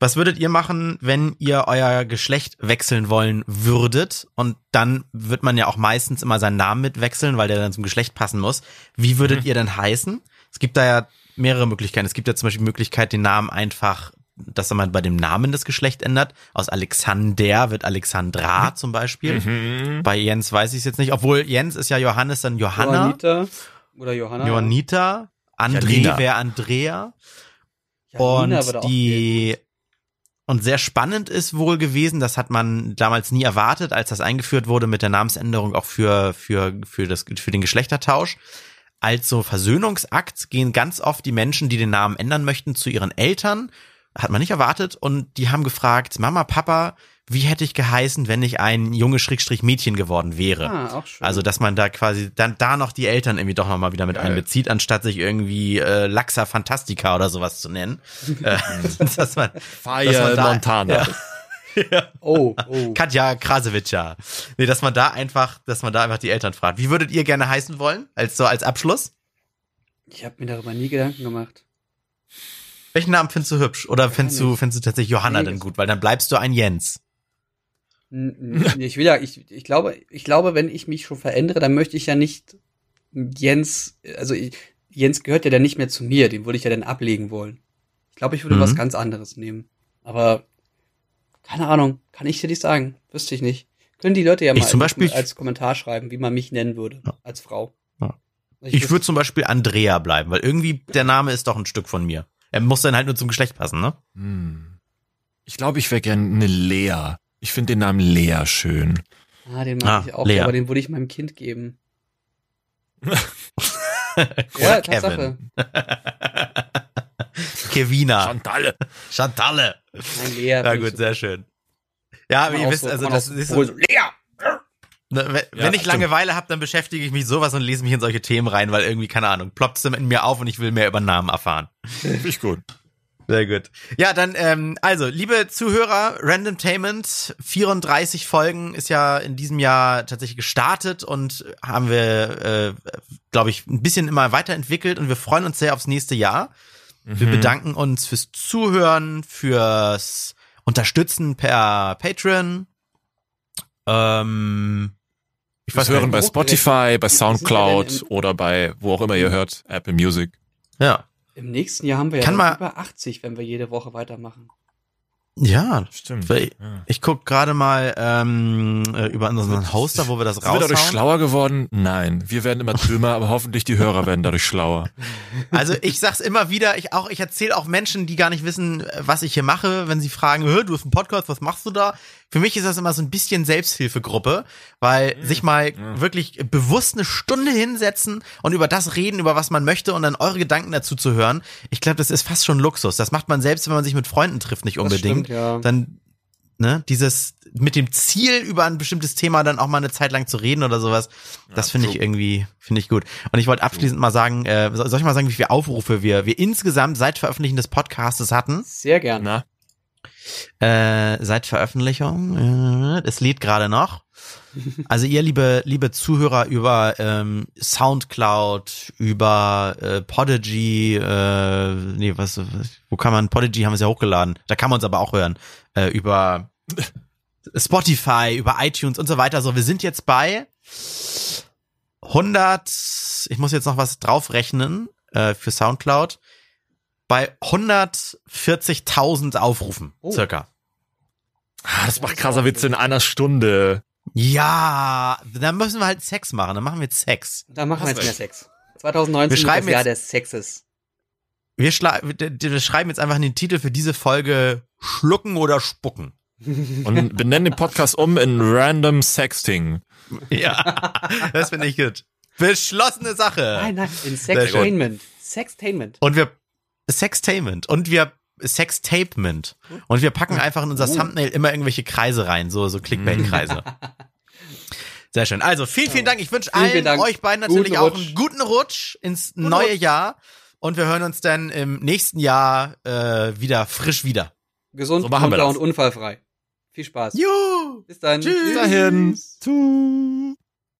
A: Was würdet ihr machen, wenn ihr euer Geschlecht wechseln wollen würdet? Und dann wird man ja auch meistens immer seinen Namen mitwechseln, weil der dann zum Geschlecht passen muss. Wie würdet mhm. ihr denn heißen? Es gibt da ja mehrere Möglichkeiten. Es gibt ja zum Beispiel die Möglichkeit, den Namen einfach, dass man bei dem Namen das Geschlecht ändert. Aus Alexander wird Alexandra mhm. zum Beispiel. Mhm. Bei Jens weiß ich es jetzt nicht. Obwohl Jens ist ja Johannes, dann Johanna.
B: Johannita oder Johanna.
A: Johannita. André wäre Andrea. Janina und die und sehr spannend ist wohl gewesen, das hat man damals nie erwartet, als das eingeführt wurde mit der Namensänderung auch für für für das für den Geschlechtertausch als so Versöhnungsakt gehen ganz oft die Menschen, die den Namen ändern möchten, zu ihren Eltern. Hat man nicht erwartet. Und die haben gefragt, Mama, Papa, wie hätte ich geheißen, wenn ich ein junge Schrägstrich Mädchen geworden wäre? Ah, auch schön. Also, dass man da quasi dann da noch die Eltern irgendwie doch nochmal wieder mit Geil. einbezieht, anstatt sich irgendwie äh, Laxa Fantastica oder sowas zu nennen. (laughs) äh, (laughs)
C: dass man, Fire dass man da, Montana. Ja, (laughs) (laughs)
A: ja. Oh, oh. Katja Krasewitscher. Nee, dass man da einfach, dass man da einfach die Eltern fragt. Wie würdet ihr gerne heißen wollen? Als so als Abschluss?
B: Ich habe mir darüber nie Gedanken gemacht.
A: Welchen Namen findest du hübsch? Oder findest du, findest du tatsächlich Johanna nee, denn gut? Weil dann bleibst du ein Jens.
B: Ich will ja, ich, ich glaube, ich glaube, wenn ich mich schon verändere, dann möchte ich ja nicht Jens, also ich, Jens gehört ja dann nicht mehr zu mir, den würde ich ja dann ablegen wollen. Ich glaube, ich würde mhm. was ganz anderes nehmen. Aber keine Ahnung, kann ich dir nicht sagen. Wüsste ich nicht. Können die Leute ja mal
A: zum Beispiel,
B: als Kommentar schreiben, wie man mich nennen würde, ja. als Frau.
A: Ja. Ich, ich würde zum Beispiel Andrea bleiben, weil irgendwie der Name ist doch ein Stück von mir. Er muss dann halt nur zum Geschlecht passen, ne? Hm.
C: Ich glaube, ich wäre gern eine Lea. Ich finde den Namen Lea schön.
B: Ah, den mag ah, ich auch, Lea. aber den würde ich meinem Kind geben. (laughs) ja, Tatsache. (laughs)
A: Kevina.
C: Chantalle.
A: Chantalle. Lea. Ja gut, sehr schön. Ja, wie ihr wisst, also das ist so. Lea! Ne, wenn, ja, ich Langeweile habe, dann beschäftige ich mich sowas und lese mich in solche Themen rein, weil irgendwie, keine Ahnung, ploppt es in mir auf und ich will mehr über Namen erfahren.
C: Finde ich gut.
A: Sehr gut. Ja, dann, ähm, also, liebe Zuhörer, Randomtainment, 34 Folgen ist ja in diesem Jahr tatsächlich gestartet und haben wir, äh, glaube ich, ein bisschen immer weiterentwickelt und wir freuen uns sehr aufs nächste Jahr. Wir mhm. bedanken uns fürs Zuhören, fürs Unterstützen per Patreon. Ähm,
C: ich weiß hören bei Spotify, bei Soundcloud oder bei wo auch immer ihr hört, Apple Music.
A: Ja.
B: Im nächsten Jahr haben wir
A: Kann
B: ja über 80, wenn wir jede Woche weitermachen.
A: Ja, stimmt. Ich, ja. ich guck gerade mal ähm, äh, über unseren Hoster, wo wir das raushauen.
C: Sind wir dadurch schlauer geworden? Nein, wir werden immer dümmer, aber hoffentlich die Hörer werden dadurch schlauer.
A: Also ich sag's immer wieder, ich auch, ich erzähle auch Menschen, die gar nicht wissen, was ich hier mache, wenn sie fragen, du hast einen Podcast, was machst du da? Für mich ist das immer so ein bisschen Selbsthilfegruppe, weil mhm. sich mal ja. wirklich bewusst eine Stunde hinsetzen und über das reden, über was man möchte und dann eure Gedanken dazu zu hören. Ich glaube, das ist fast schon Luxus. Das macht man selbst, wenn man sich mit Freunden trifft, nicht unbedingt. Stimmt, ja. Dann ne, dieses mit dem Ziel über ein bestimmtes Thema dann auch mal eine Zeit lang zu reden oder sowas, das ja, finde ich irgendwie finde ich gut. Und ich wollte abschließend mal sagen, äh, soll ich mal sagen, wie viele Aufrufe wir wir insgesamt seit Veröffentlichen des Podcasts hatten?
B: Sehr gerne.
A: Äh, seit Veröffentlichung. Äh, es lädt gerade noch. Also ihr, liebe, liebe Zuhörer über ähm, Soundcloud, über äh, Podigy, äh, nee, was, wo kann man, Podigy haben wir es ja hochgeladen, da kann man uns aber auch hören, äh, über Spotify, über iTunes und so weiter. So, wir sind jetzt bei 100, ich muss jetzt noch was draufrechnen äh, für Soundcloud bei 140.000 Aufrufen, oh. circa.
C: Ah, das macht krasser Witz in einer Stunde.
A: Ja, dann müssen wir halt Sex machen. Dann machen wir jetzt Sex.
B: Dann machen wir jetzt mehr Sex. 2019
A: wir schreiben
B: das Jahr des Sexes.
A: Wir, wir schreiben jetzt einfach in den Titel für diese Folge Schlucken oder Spucken.
C: Und benennen den Podcast um in Random Sexting.
A: Ja, das finde ich gut. Beschlossene Sache.
B: Nein, nein, in Sextainment. Sextainment.
A: Und wir Sextainment und wir Sextapement und wir packen einfach in unser oh. Thumbnail immer irgendwelche Kreise rein, so so Clickbait-Kreise. (laughs) Sehr schön. Also vielen, vielen Dank. Ich wünsche allen Dank. euch beiden natürlich auch einen guten Rutsch ins guten neue Rutsch. Jahr und wir hören uns dann im nächsten Jahr äh, wieder frisch wieder.
B: Gesund, so und unfallfrei. Viel Spaß.
A: Juhu.
B: Bis dann.
A: Tschüss. Bis dahin. Tschüss.